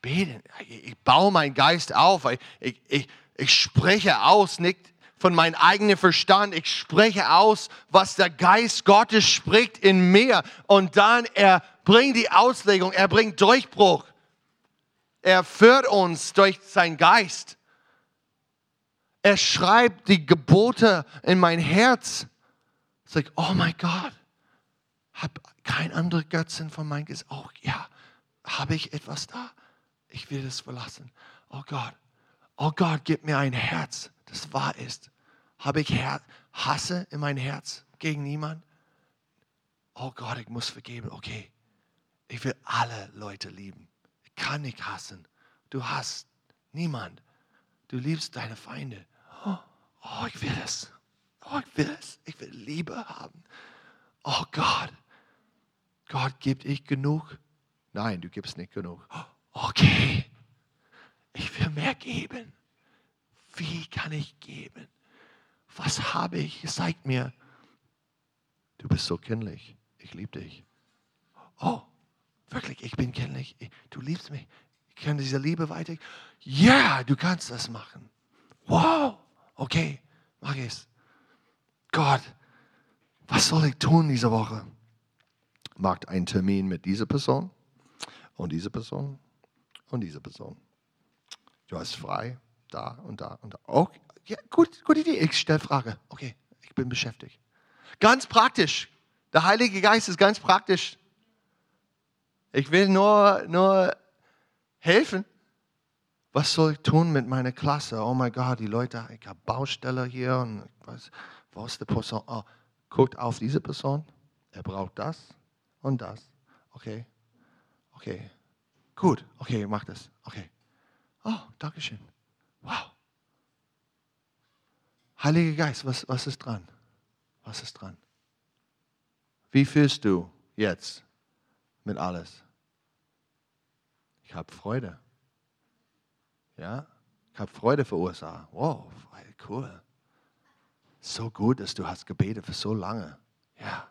Beten. Ich baue meinen Geist auf. Ich, ich, ich spreche aus, nicht von meinem eigenen Verstand. Ich spreche aus, was der Geist Gottes spricht in mir. Und dann er bringt die Auslegung, er bringt Durchbruch. Er führt uns durch seinen Geist. Er schreibt die Gebote in mein Herz. Ich sage, oh mein Gott, hab kein anderer Götzen von meinem Geist. Oh ja, habe ich etwas da? Ich will es verlassen. Oh Gott, oh Gott, gib mir ein Herz, das wahr ist. Habe ich Her Hasse in mein Herz gegen niemanden? Oh Gott, ich muss vergeben. Okay, ich will alle Leute lieben. Ich kann nicht hassen. Du hast niemand. Du liebst deine Feinde. Oh, oh, ich will es. Oh, ich will es. Ich will Liebe haben. Oh Gott. Gott, gibt ich genug? Nein, du gibst nicht genug. Okay. Ich will mehr geben. Wie kann ich geben? Was habe ich? Zeig mir. Du bist so kindlich. Ich liebe dich. Oh, wirklich, ich bin kindlich. Du liebst mich. Ich kann diese Liebe weiter. Ja, du kannst das machen. Wow. Okay, mach es. Gott, was soll ich tun diese Woche? Macht einen Termin mit dieser Person und dieser Person und dieser Person. Du hast frei, da und da und da. Okay, ja, gut, gute Idee. Ich stelle Frage. Okay, ich bin beschäftigt. Ganz praktisch. Der Heilige Geist ist ganz praktisch. Ich will nur, nur helfen. Was soll ich tun mit meiner Klasse? Oh mein Gott, die Leute, ich habe Baustelle hier und was, wo ist die Person? Oh, guckt auf diese Person. Er braucht das und das. Okay, okay, gut, okay, mach das. Okay. Oh, Dankeschön. Wow. Heiliger Geist, was, was ist dran? Was ist dran? Wie fühlst du jetzt mit alles? Ich habe Freude. Ja, ich habe Freude verursacht. Wow, cool. So gut, dass du hast gebetet für so lange. Ja,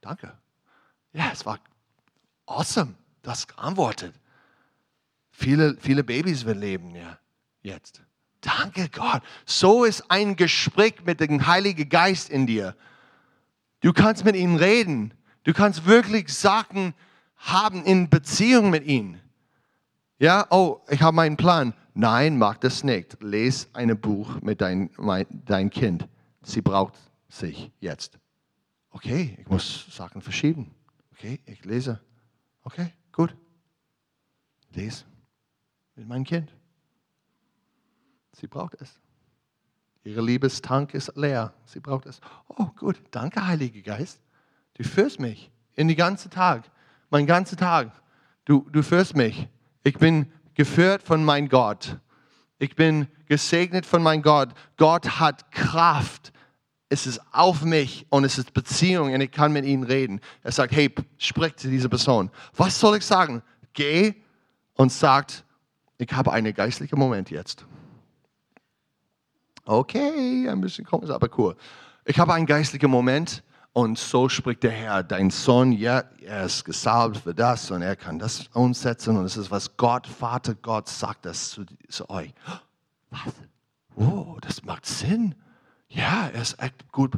danke. Ja, es war awesome. Du hast geantwortet. Viele, viele Babys will leben ja jetzt. Danke Gott. So ist ein Gespräch mit dem Heiligen Geist in dir. Du kannst mit ihm reden. Du kannst wirklich Sachen haben in Beziehung mit ihm. Ja, oh, ich habe meinen Plan. Nein, mach das nicht. Lies ein Buch mit dein, mein, dein Kind. Sie braucht sich jetzt. Okay, ich muss Sachen verschieben. Okay, ich lese. Okay, gut. Lese mit meinem Kind. Sie braucht es. Ihre Liebestank ist leer. Sie braucht es. Oh, gut. Danke, Heiliger Geist. Du führst mich in den ganzen Tag. Mein ganzen Tag. Du, du führst mich. Ich bin geführt von meinem Gott. Ich bin gesegnet von meinem Gott. Gott hat Kraft. Es ist auf mich und es ist Beziehung und ich kann mit ihnen reden. Er sagt, hey, sprich zu dieser Person. Was soll ich sagen? Geh und sagt, ich habe einen geistlichen Moment jetzt. Okay, ein bisschen komisch, aber cool. Ich habe einen geistlichen Moment und so spricht der Herr, dein Sohn, ja, er ist gesalbt für das und er kann das umsetzen und es ist, was Gott, Vater Gott sagt das zu, zu euch. Was? Oh, das macht Sinn. Ja, er ist echt gut.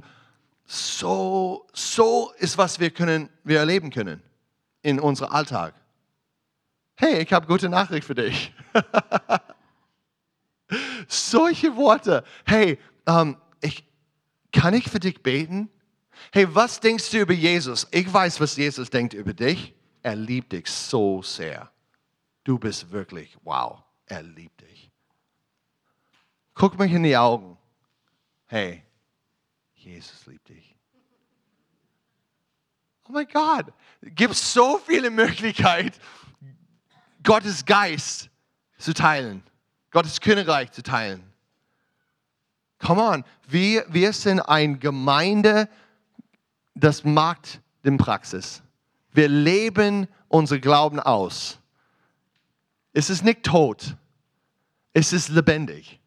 So, so ist, was wir können, wir erleben können in unserem Alltag. Hey, ich habe gute Nachricht für dich. Solche Worte. Hey, ähm, ich, kann ich für dich beten? Hey, was denkst du über Jesus? Ich weiß, was Jesus denkt über dich. Er liebt dich so sehr. Du bist wirklich, wow, er liebt dich. Guck mich in die Augen. Hey, Jesus liebt dich. Oh mein Gott, gibt so viele Möglichkeiten, Gottes Geist zu teilen, Gottes Königreich zu teilen. Come on, wir, wir sind eine Gemeinde, das macht den Praxis. Wir leben unsere Glauben aus. Es ist nicht tot, es ist lebendig.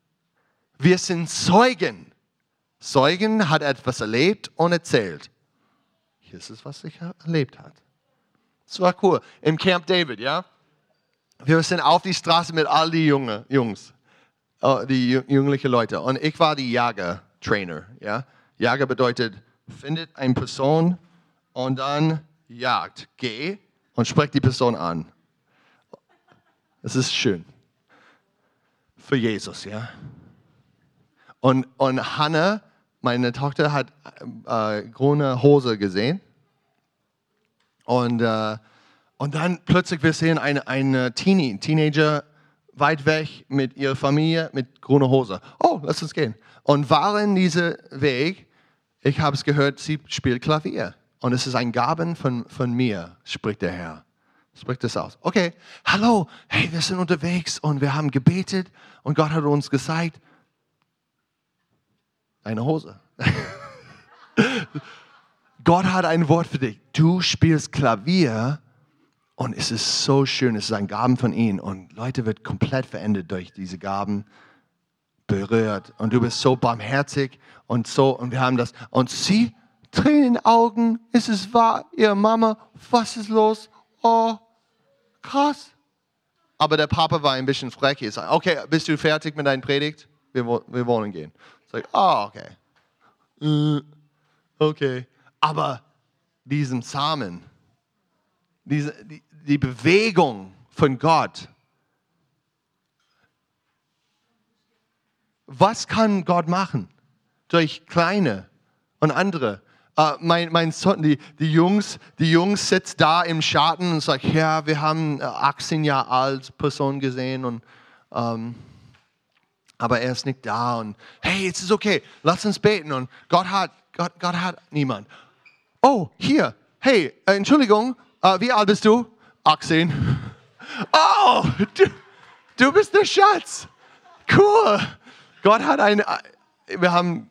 Wir sind Zeugen. Zeugen hat etwas erlebt und erzählt. Hier ist es, was er erlebt hat. Das war cool. Im Camp David, ja? Wir sind auf die Straße mit all die Junge, Jungs, äh, die jünglichen Leute. Und ich war die Jager-Trainer, ja? Jager bedeutet, findet eine Person und dann jagt. Geh und sprech die Person an. Das ist schön. Für Jesus, ja? Und, und Hannah meine Tochter hat äh, grüne Hose gesehen. Und, äh, und dann plötzlich wir sehen eine, eine Teenie, Teenager weit weg mit ihrer Familie mit grüner Hose. Oh, lass uns gehen. Und waren dieser Weg, ich habe es gehört, sie spielt Klavier. Und es ist ein Gaben von, von mir, spricht der Herr. Spricht das aus. Okay, hallo, hey, wir sind unterwegs und wir haben gebetet und Gott hat uns gezeigt, eine Hose. Gott hat ein Wort für dich. Du spielst Klavier und es ist so schön. Es ist ein Gaben von ihm und Leute wird komplett verändert durch diese Gaben berührt und du bist so barmherzig und so und wir haben das und sie Tränen in den Augen. Ist es wahr, ihre Mama? Was ist los? Oh, krass. Aber der Papa war ein bisschen sagt, okay, bist du fertig mit deiner Predigt? Wir, wir wollen gehen. Sag, oh, okay. Äh, okay. Aber diesen Samen, diese, die, die Bewegung von Gott, was kann Gott machen? Durch kleine und andere. Uh, mein, mein Sohn, die, die, Jungs, die Jungs sitzen da im Schatten und sagen, ja, wir haben 18 Jahre alt Person gesehen und um, ähm, aber er ist nicht da und hey, es ist okay, lass uns beten und Gott hat, Gott, Gott hat niemand. Oh, hier, hey, äh, Entschuldigung, uh, wie alt bist du? 18. Oh, du, du bist der Schatz. Cool. Gott hat ein, äh, wir haben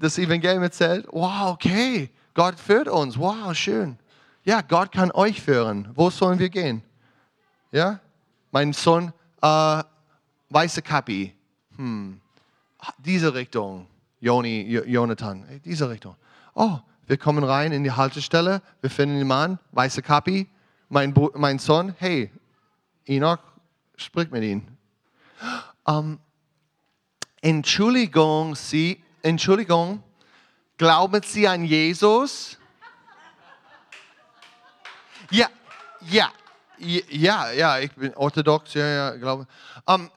das Evangelium erzählt. Wow, okay. Gott führt uns. Wow, schön. Ja, Gott kann euch führen. Wo sollen wir gehen? Ja? Mein Sohn, äh, weiße Kapi. Hm. Diese Richtung. Joni, Jonathan, diese Richtung. Oh, wir kommen rein in die Haltestelle, wir finden den Mann, weiße Kapi, mein, mein Sohn, hey, Enoch, sprich mit ihm. Um, Entschuldigung, Sie, Entschuldigung, glauben Sie an Jesus? Ja, ja, ja, ja, ich bin orthodox, ja, ja, glaube. Um,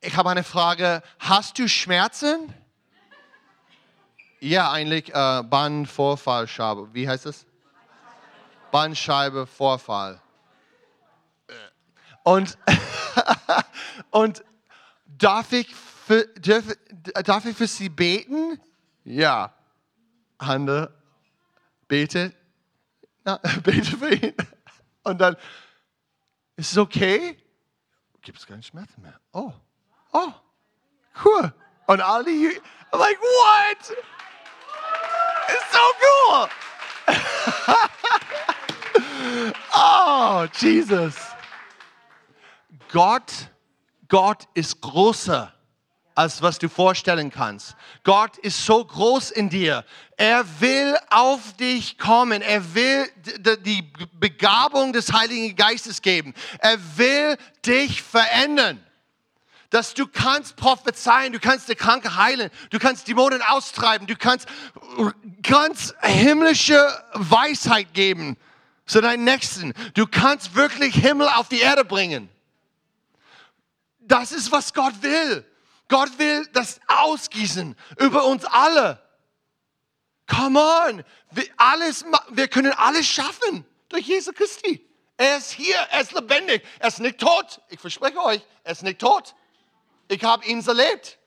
ich habe eine Frage. Hast du Schmerzen? Ja, eigentlich äh, Bandvorfallscheibe. Wie heißt das? Bandscheibe Vorfall. Und, und darf, ich für, darf, darf ich für Sie beten? Ja. Hande, bete. Na, bete für ihn. Und dann, ist es okay? Gibt es keine Schmerzen mehr? Oh oh, cool. Und all die, I'm like, what? It's so cool. oh, Jesus. Gott, Gott ist größer als was du vorstellen kannst. Gott ist so groß in dir. Er will auf dich kommen. Er will die Begabung des Heiligen Geistes geben. Er will dich verändern dass du kannst prophezeien, du kannst die Kranke heilen, du kannst Dämonen austreiben, du kannst ganz himmlische Weisheit geben zu deinen Nächsten. Du kannst wirklich Himmel auf die Erde bringen. das ist, was Gott will. Gott will das ausgießen über uns alle. Come on, wir, alles, wir können alles schaffen durch Jesus Christi. Er ist hier, er ist lebendig, er ist nicht tot. Ich verspreche euch, er ist nicht tot. Ich habe ihn erlebt.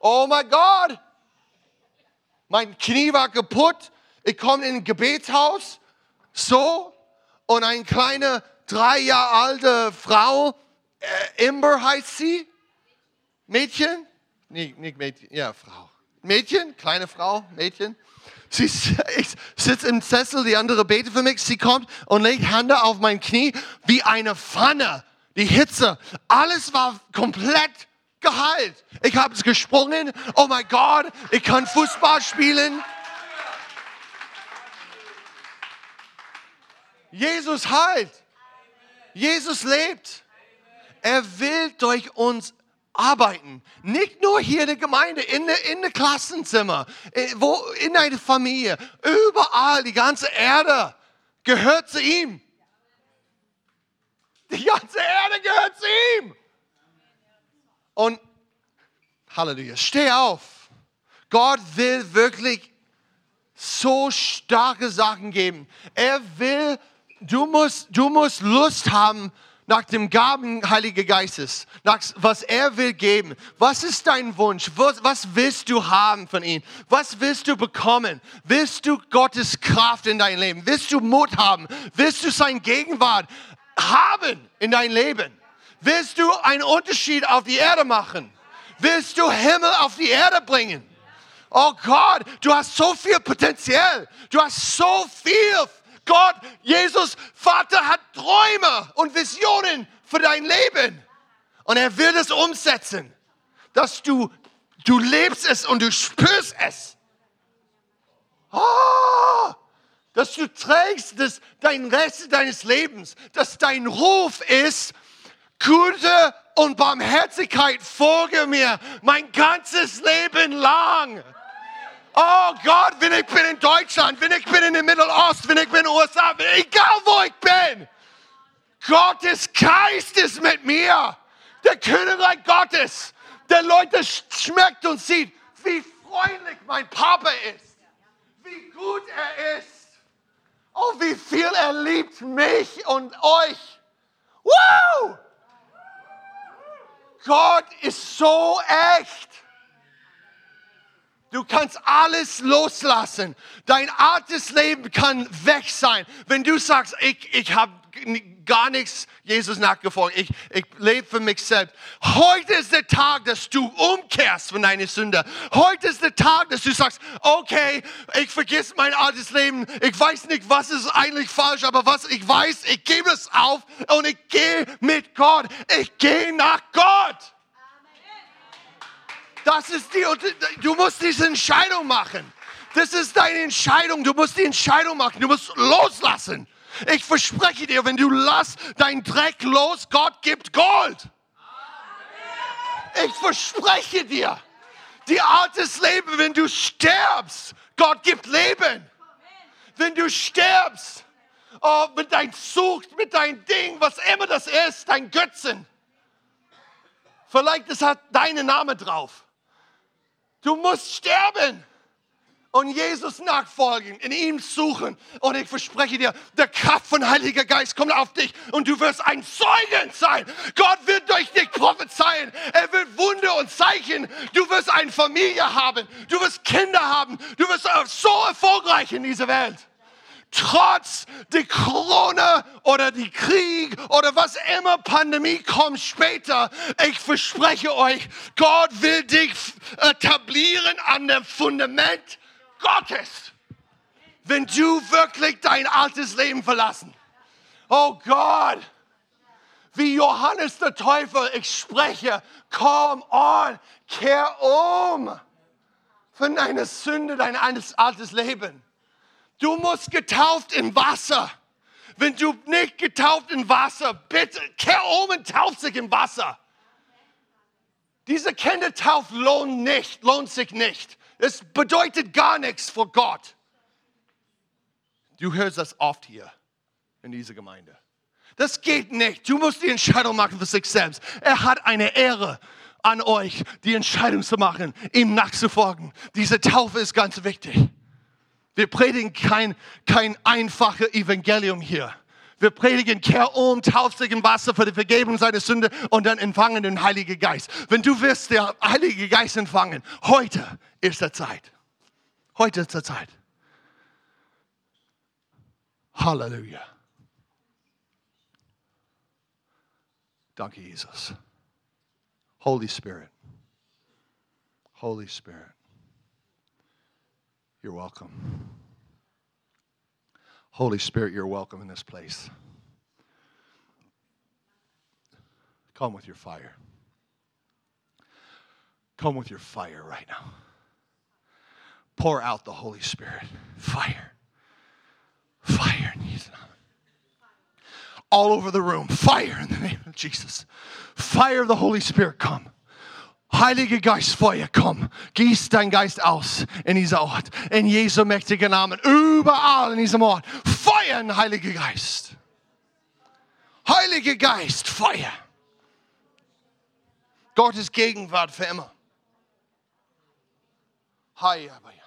Oh mein Gott, mein Knie war kaputt. Ich komme in ein Gebetshaus, so, und eine kleine drei Jahre alte Frau, äh, Amber heißt sie, Mädchen, nicht, nicht Mädchen, ja, Frau. Mädchen, kleine Frau, Mädchen. Sie, ich sitze im Sessel, die andere betet für mich. Sie kommt und legt Hände auf mein Knie wie eine Pfanne. Die Hitze, alles war komplett geheilt. Ich habe es gesprungen. Oh mein Gott, ich kann Fußball spielen. Jesus heilt. Jesus lebt. Er will durch uns arbeiten. Nicht nur hier in der Gemeinde, in der, in der Klassenzimmer, äh, wo, in deiner Familie, überall, die ganze Erde gehört zu ihm. Die ganze Erde gehört zu ihm. Und Halleluja, steh auf. Gott will wirklich so starke Sachen geben. Er will, du musst, du musst Lust haben, nach dem Gaben Heiligen Geistes, nach was er will geben. Was ist dein Wunsch? Was, was willst du haben von ihm? Was willst du bekommen? Willst du Gottes Kraft in dein Leben? Willst du Mut haben? Willst du sein Gegenwart haben in dein Leben? Willst du einen Unterschied auf die Erde machen? Willst du Himmel auf die Erde bringen? Oh Gott, du hast so viel Potenzial. Du hast so viel Gott, Jesus, Vater hat Träume und Visionen für dein Leben. Und er will es umsetzen, dass du, du lebst es und du spürst es. Oh, dass du trägst das, dein Rest deines Lebens, dass dein Ruf ist, Gute und Barmherzigkeit folge mir mein ganzes Leben lang. Oh Gott, wenn ich bin in Deutschland, wenn ich bin in der Mittelost, wenn ich bin in den USA, egal wo ich bin. Gottes Geist ist mit mir. Der Königreich Gottes, der Leute schmeckt und sieht, wie freundlich mein Papa ist, wie gut er ist, oh, wie viel er liebt mich und euch. Wow! Gott ist so echt. Du kannst alles loslassen. Dein altes Leben kann weg sein. Wenn du sagst, ich, ich habe gar nichts Jesus nachgefolgt, ich, ich lebe für mich selbst. Heute ist der Tag, dass du umkehrst von deiner Sünde. Heute ist der Tag, dass du sagst, okay, ich vergesse mein altes Leben. Ich weiß nicht, was ist eigentlich falsch, aber was ich weiß, ich gebe es auf und ich gehe mit Gott. Ich gehe nach Gott. Das ist die, du musst diese Entscheidung machen. Das ist deine Entscheidung. Du musst die Entscheidung machen. Du musst loslassen. Ich verspreche dir, wenn du lass dein Dreck los, Gott gibt Gold. Ich verspreche dir, die altes Leben, wenn du stirbst, Gott gibt Leben. Wenn du stirbst, oh, mit dein Sucht, mit dein Ding, was immer das ist, dein Götzen. Vielleicht es hat deinen Namen drauf. Du musst sterben und Jesus nachfolgen, in ihm suchen. Und ich verspreche dir, der Kraft von Heiliger Geist kommt auf dich und du wirst ein Zeugen sein. Gott wird durch dich prophezeien. Er wird Wunder und Zeichen. Du wirst eine Familie haben. Du wirst Kinder haben. Du wirst so erfolgreich in dieser Welt trotz die Corona oder die Krieg oder was immer Pandemie kommt später, ich verspreche euch, Gott will dich etablieren an dem Fundament Gottes, wenn du wirklich dein altes Leben verlassen. Oh Gott, wie Johannes der Teufel, ich spreche, komm on, kehr um von deiner Sünde, dein altes Leben. Du musst getauft in Wasser. Wenn du nicht getauft in Wasser, bitte kehr um und tauft sich in Wasser. Diese Kindertaufe lohnt nicht, lohnt sich nicht. Es bedeutet gar nichts vor Gott. Du hörst das oft hier in dieser Gemeinde. Das geht nicht. Du musst die Entscheidung machen für sich selbst. Er hat eine Ehre an euch, die Entscheidung zu machen, ihm nachzufolgen. Diese Taufe ist ganz wichtig. Wir predigen kein, kein einfaches Evangelium hier. Wir predigen, kehr um, tauft sich im Wasser für die Vergebung seiner Sünde und dann empfangen den Heiligen Geist. Wenn du wirst der Heilige Geist empfangen, heute ist der Zeit. Heute ist der Zeit. Halleluja. Danke, Jesus. Holy Spirit. Holy Spirit. You're welcome. Holy Spirit, you're welcome in this place. Come with your fire. Come with your fire right now. Pour out the Holy Spirit. Fire. Fire in Jesus' name. All over the room. Fire in the name of Jesus. Fire of the Holy Spirit, come. Heilige Geist, Feuer, komm. Gieß dein Geist aus in dieser Ort. In Jesu mächtigen Namen. Überall in diesem Ort. Feuer Heilige Geist. Heilige Geist, Feuer. Gottes Gegenwart für immer. Hi, aber ja.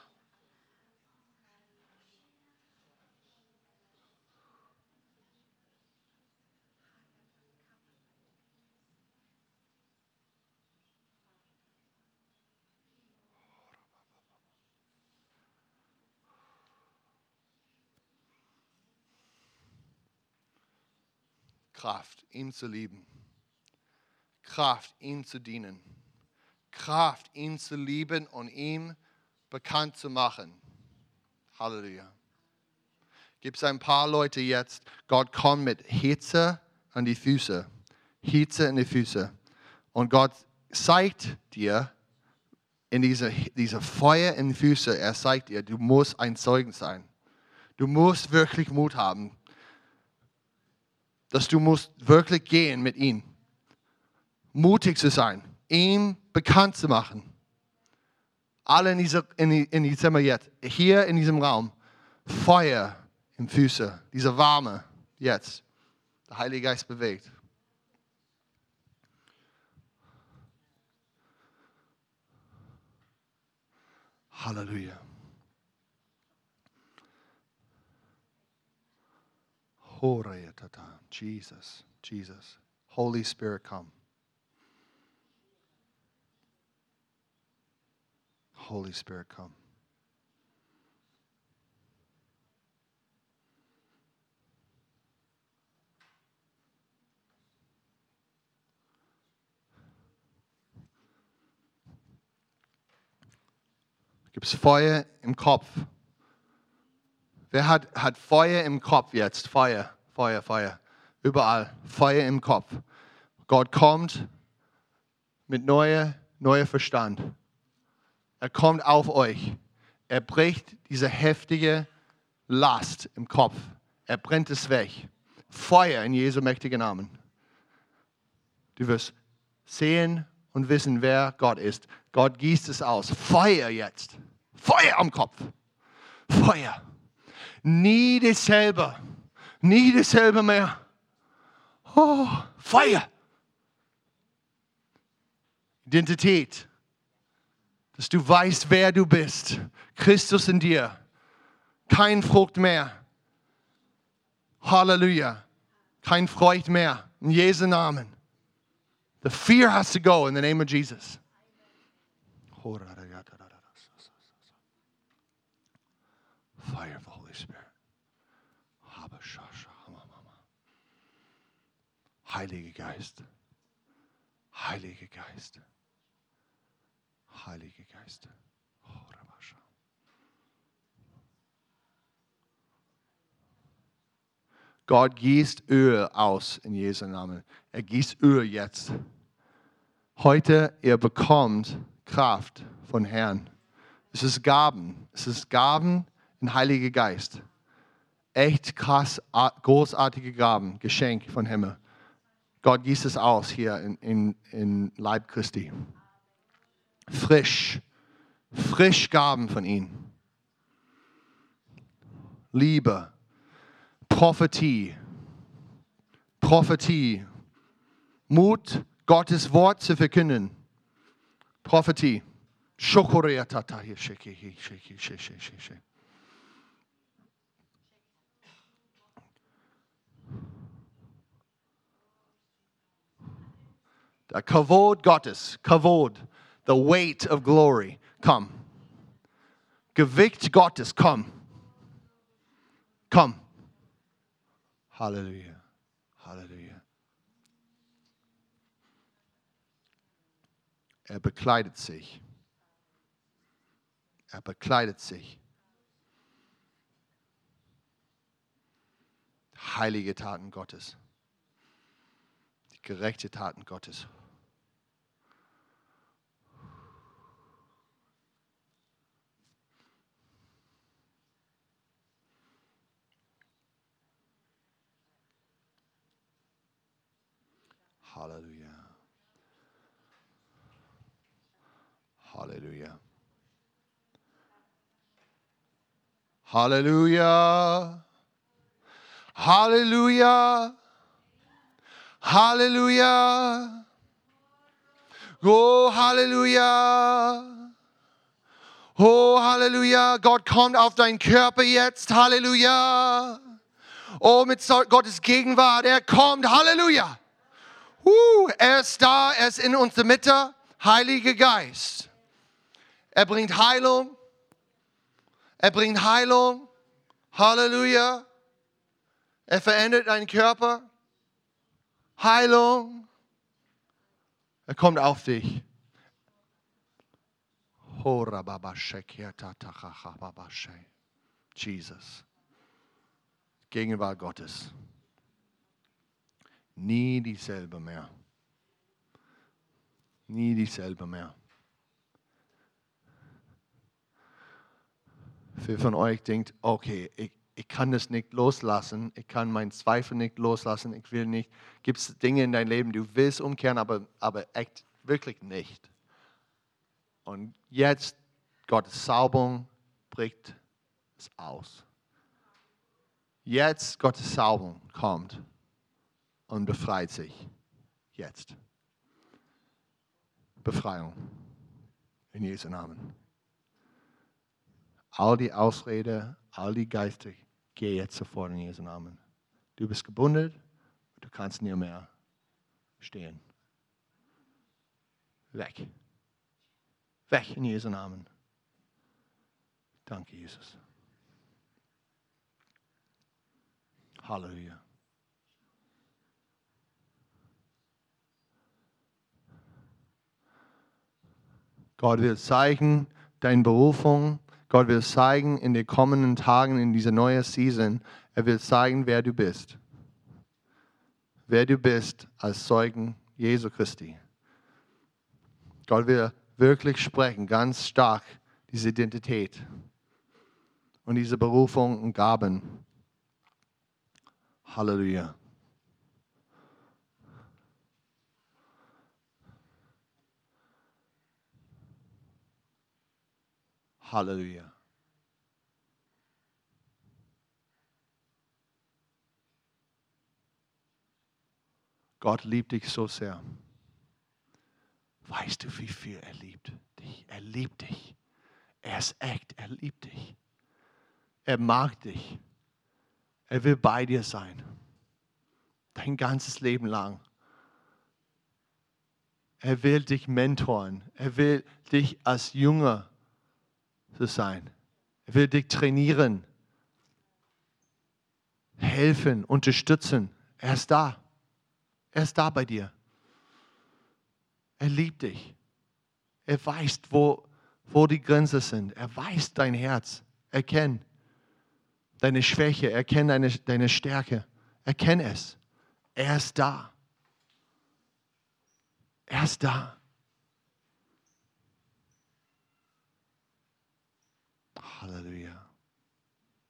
Kraft, ihn zu lieben. Kraft, ihn zu dienen. Kraft, ihn zu lieben und ihm bekannt zu machen. Halleluja. Gibt es ein paar Leute jetzt, Gott kommt mit Hitze an die Füße. Hitze in die Füße. Und Gott zeigt dir in diese, diese Feuer in die Füße, er zeigt dir, du musst ein Zeugen sein. Du musst wirklich Mut haben dass du musst wirklich gehen mit ihm. Mutig zu sein, ihm bekannt zu machen. Alle in, dieser, in, in die Zimmer jetzt, hier in diesem Raum, Feuer im Füße, diese Warme jetzt. Der Heilige Geist bewegt. Halleluja. Jesus, Jesus. Holy Spirit, come. Holy Spirit, come. Gibt Feuer im Kopf? Wer hat, hat Feuer im Kopf jetzt? Feuer, Feuer, Feuer. Überall. Feuer im Kopf. Gott kommt mit neuer, neuer Verstand. Er kommt auf euch. Er bricht diese heftige Last im Kopf. Er brennt es weg. Feuer in Jesu mächtigen Namen. Du wirst sehen und wissen, wer Gott ist. Gott gießt es aus. Feuer jetzt. Feuer am Kopf. Feuer. Nie dasselbe. Nie dasselbe mehr. Oh, Feuer. Identität. Dass du weißt, wer du bist. Christus in dir. Kein Frucht mehr. Halleluja. Kein Freude mehr. In Jesu Namen. The fear has to go in the name of Jesus. Fire Heilige Geist. Heilige Geist. Heilige Geist. Gott gießt Öl aus in Jesu Namen. Er gießt Öl jetzt. Heute, ihr bekommt Kraft von Herrn. Es ist Gaben. Es ist Gaben in Heilige Geist. Echt krass, großartige Gaben, Geschenk von Himmel. Gott gießt es aus hier in, in, in Leib Christi. Frisch, frisch Gaben von ihm. Liebe, Prophetie, Prophetie. Mut, Gottes Wort zu verkünden. Prophetie. Shokorea tata hier shake shake shake shake shake. Der Kavod Gottes, Kavod, the weight of glory, komm. Gewicht Gottes, komm. Komm. Halleluja. Halleluja. Er bekleidet sich. Er bekleidet sich. Heilige Taten Gottes. Die gerechte Taten Gottes. Halleluja. Halleluja. Halleluja. Halleluja. Halleluja. Oh, Halleluja. Oh, Halleluja. Gott kommt auf deinen Körper jetzt. Halleluja. Oh, mit Gottes Gegenwart. Er kommt. Halleluja. Uh, er ist da, er ist in unserer Mitte. Heiliger Geist. Er bringt Heilung. Er bringt Heilung. Halleluja. Er verändert deinen Körper. Heilung. Er kommt auf dich. Jesus. Gegenwart Gottes nie dieselbe mehr. Nie dieselbe mehr. Für von euch denkt, okay, ich, ich kann das nicht loslassen, ich kann meinen Zweifel nicht loslassen, ich will nicht. Gibt es Dinge in deinem Leben, du willst umkehren, aber, aber echt wirklich nicht. Und jetzt, Gottes Saubung bricht es aus. Jetzt Gottes Saubung kommt und befreit sich. Jetzt. Befreiung. In Jesu Namen. All die Ausrede, all die Geister, geh jetzt sofort in Jesu Namen. Du bist gebunden, du kannst nie mehr stehen. Weg. Weg in Jesu Namen. Danke, Jesus. Halleluja. Gott will zeigen deine Berufung. Gott will zeigen in den kommenden Tagen, in dieser neuen Season, er will zeigen, wer du bist. Wer du bist als Zeugen Jesu Christi. Gott will wirklich sprechen, ganz stark, diese Identität und diese Berufung und Gaben. Halleluja. Halleluja. Gott liebt dich so sehr. Weißt du, wie viel er liebt dich? Er liebt dich. Er ist echt. Er liebt dich. Er mag dich. Er will bei dir sein. Dein ganzes Leben lang. Er will dich mentoren. Er will dich als Jünger zu sein. Er will dich trainieren, helfen, unterstützen. Er ist da. Er ist da bei dir. Er liebt dich. Er weiß, wo, wo die Grenzen sind. Er weiß dein Herz. Er kennt deine Schwäche. Er kennt deine, deine Stärke. Er kennt es. Er ist da. Er ist da. Halleluja.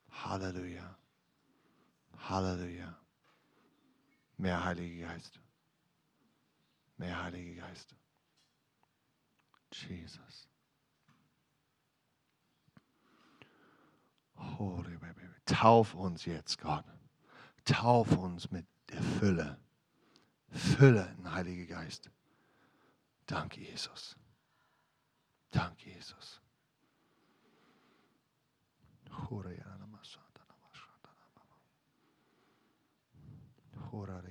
Halleluja. Halleluja. Mehr Heiliger Geist. Mehr Heiliger Geist. Jesus. Tauf uns jetzt, Gott. Tauf uns mit der Fülle Fülle, Heiliger Geist. Danke, Jesus. Danke, Jesus. Hóra jelen a masszantana, masszantana, hóra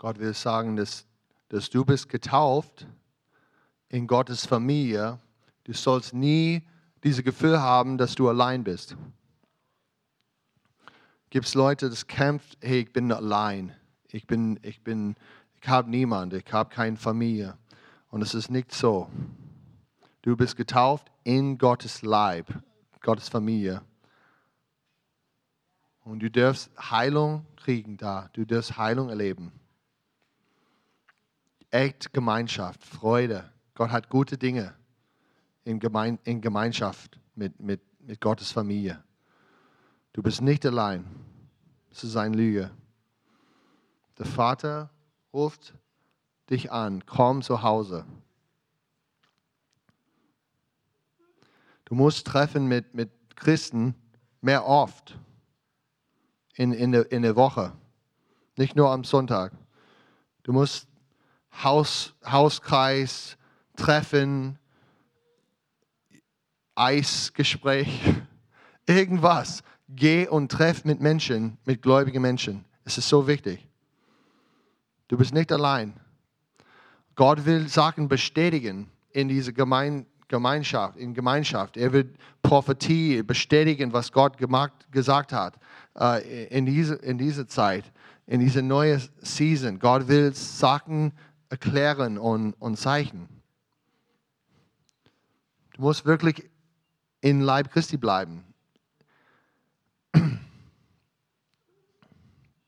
Gott will sagen, dass, dass du bist getauft in Gottes Familie. Du sollst nie dieses Gefühl haben, dass du allein bist. Gibt es Leute, das kämpft, hey, ich bin allein. Ich bin, ich bin, ich habe niemand, ich habe keine Familie. Und es ist nicht so. Du bist getauft in Gottes Leib, Gottes Familie. Und du darfst Heilung kriegen da. Du darfst Heilung erleben. Echt Gemeinschaft, Freude. Gott hat gute Dinge in, Gemein in Gemeinschaft mit, mit, mit Gottes Familie. Du bist nicht allein. Es ist eine Lüge. Der Vater ruft dich an, komm zu Hause. Du musst treffen mit, mit Christen mehr oft in, in, der, in der Woche, nicht nur am Sonntag. Du musst Haus, Hauskreis, Treffen, Eisgespräch, irgendwas. Geh und treff mit Menschen, mit gläubigen Menschen. Es ist so wichtig. Du bist nicht allein. Gott will Sachen bestätigen in dieser Gemein Gemeinschaft, in Gemeinschaft. Er wird Prophetie bestätigen, was Gott gemacht, gesagt hat äh, in, diese, in dieser Zeit, in dieser neuen Season. Gott will Sachen erklären und, und zeichnen. Du musst wirklich in Leib Christi bleiben.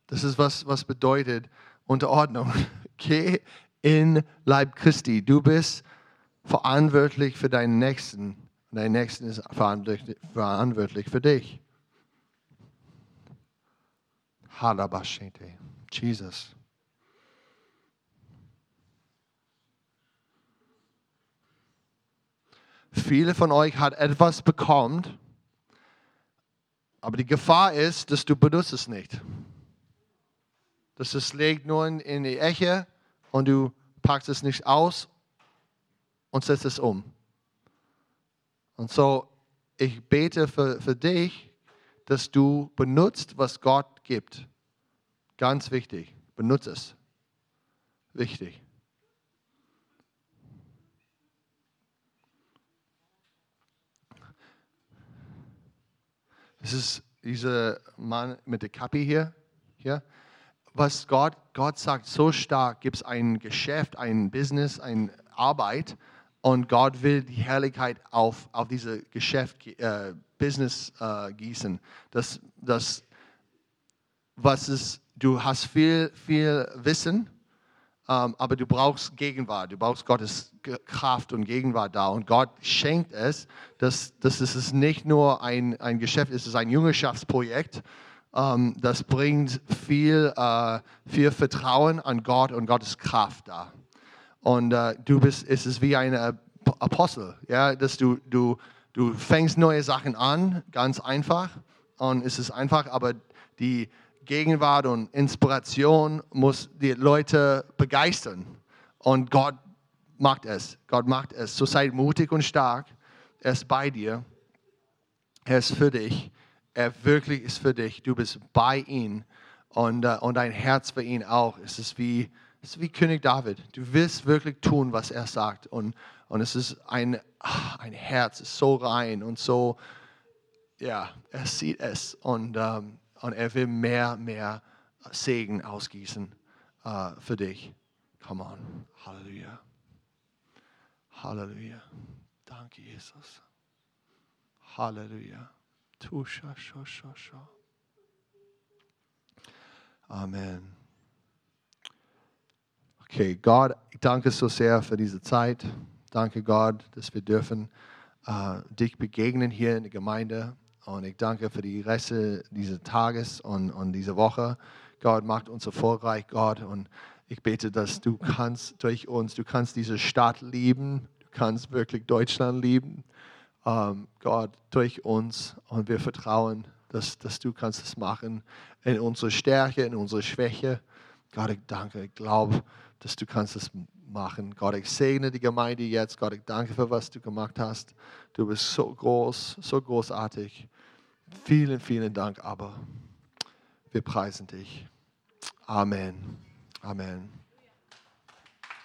Das ist was, was bedeutet Unterordnung. Geh in Leib Christi. Du bist verantwortlich für deinen Nächsten. Dein Nächsten ist verantwortlich, für dich. Halabashete. Jesus. Viele von euch hat etwas bekommen, aber die Gefahr ist, dass du benutzt es nicht. Dass es liegt nur in die Ecke und du packst es nicht aus und setzt es um. Und so, ich bete für, für dich, dass du benutzt, was Gott gibt. Ganz wichtig. Benutze es. Wichtig. Es ist dieser Mann mit der Kappe hier, hier. Was Gott, Gott sagt so stark, gibt es ein Geschäft, ein Business, eine Arbeit und Gott will die Herrlichkeit auf, auf diese Geschäft, äh, Business äh, gießen. Das, das, was ist, du hast viel, viel Wissen, aber du brauchst Gegenwart, du brauchst Gottes Kraft und Gegenwart da. Und Gott schenkt es, dass, dass es nicht nur ein, ein Geschäft ist, es ist ein Jüngerschaftsprojekt. Ähm, das bringt viel, äh, viel Vertrauen an Gott und Gottes Kraft da. Und äh, du bist, es ist wie ein Apostel, ja, dass du, du, du fängst neue Sachen an, ganz einfach. Und es ist einfach, aber die, Gegenwart und Inspiration muss die Leute begeistern. Und Gott macht es. Gott macht es. So seid mutig und stark. Er ist bei dir. Er ist für dich. Er wirklich ist für dich. Du bist bei ihm. Und, uh, und dein Herz für ihn auch. Es ist wie, es ist wie König David. Du willst wirklich tun, was er sagt. Und, und es ist ein, ein Herz, ist so rein und so, ja, er sieht es. Und, ähm, und er will mehr, mehr Segen ausgießen äh, für dich. Come on. Halleluja. Halleluja. Danke, Jesus. Halleluja. Tusha, sha, sha, sha. Amen. Okay, Gott, ich danke so sehr für diese Zeit. Danke, Gott, dass wir dürfen äh, dich begegnen hier in der Gemeinde. Und ich danke für die Reste dieses Tages und, und dieser Woche. Gott macht uns erfolgreich, Gott. Und ich bete, dass du kannst durch uns, du kannst diese Stadt lieben, du kannst wirklich Deutschland lieben. Ähm, Gott, durch uns. Und wir vertrauen, dass, dass du kannst es machen in unserer Stärke, in unserer Schwäche. Gott, ich danke, ich glaube, dass du kannst es machen. Gott, ich segne die Gemeinde jetzt. Gott, ich danke für was du gemacht hast. Du bist so groß, so großartig. Vielen, vielen Dank, aber wir preisen dich. Amen. Amen.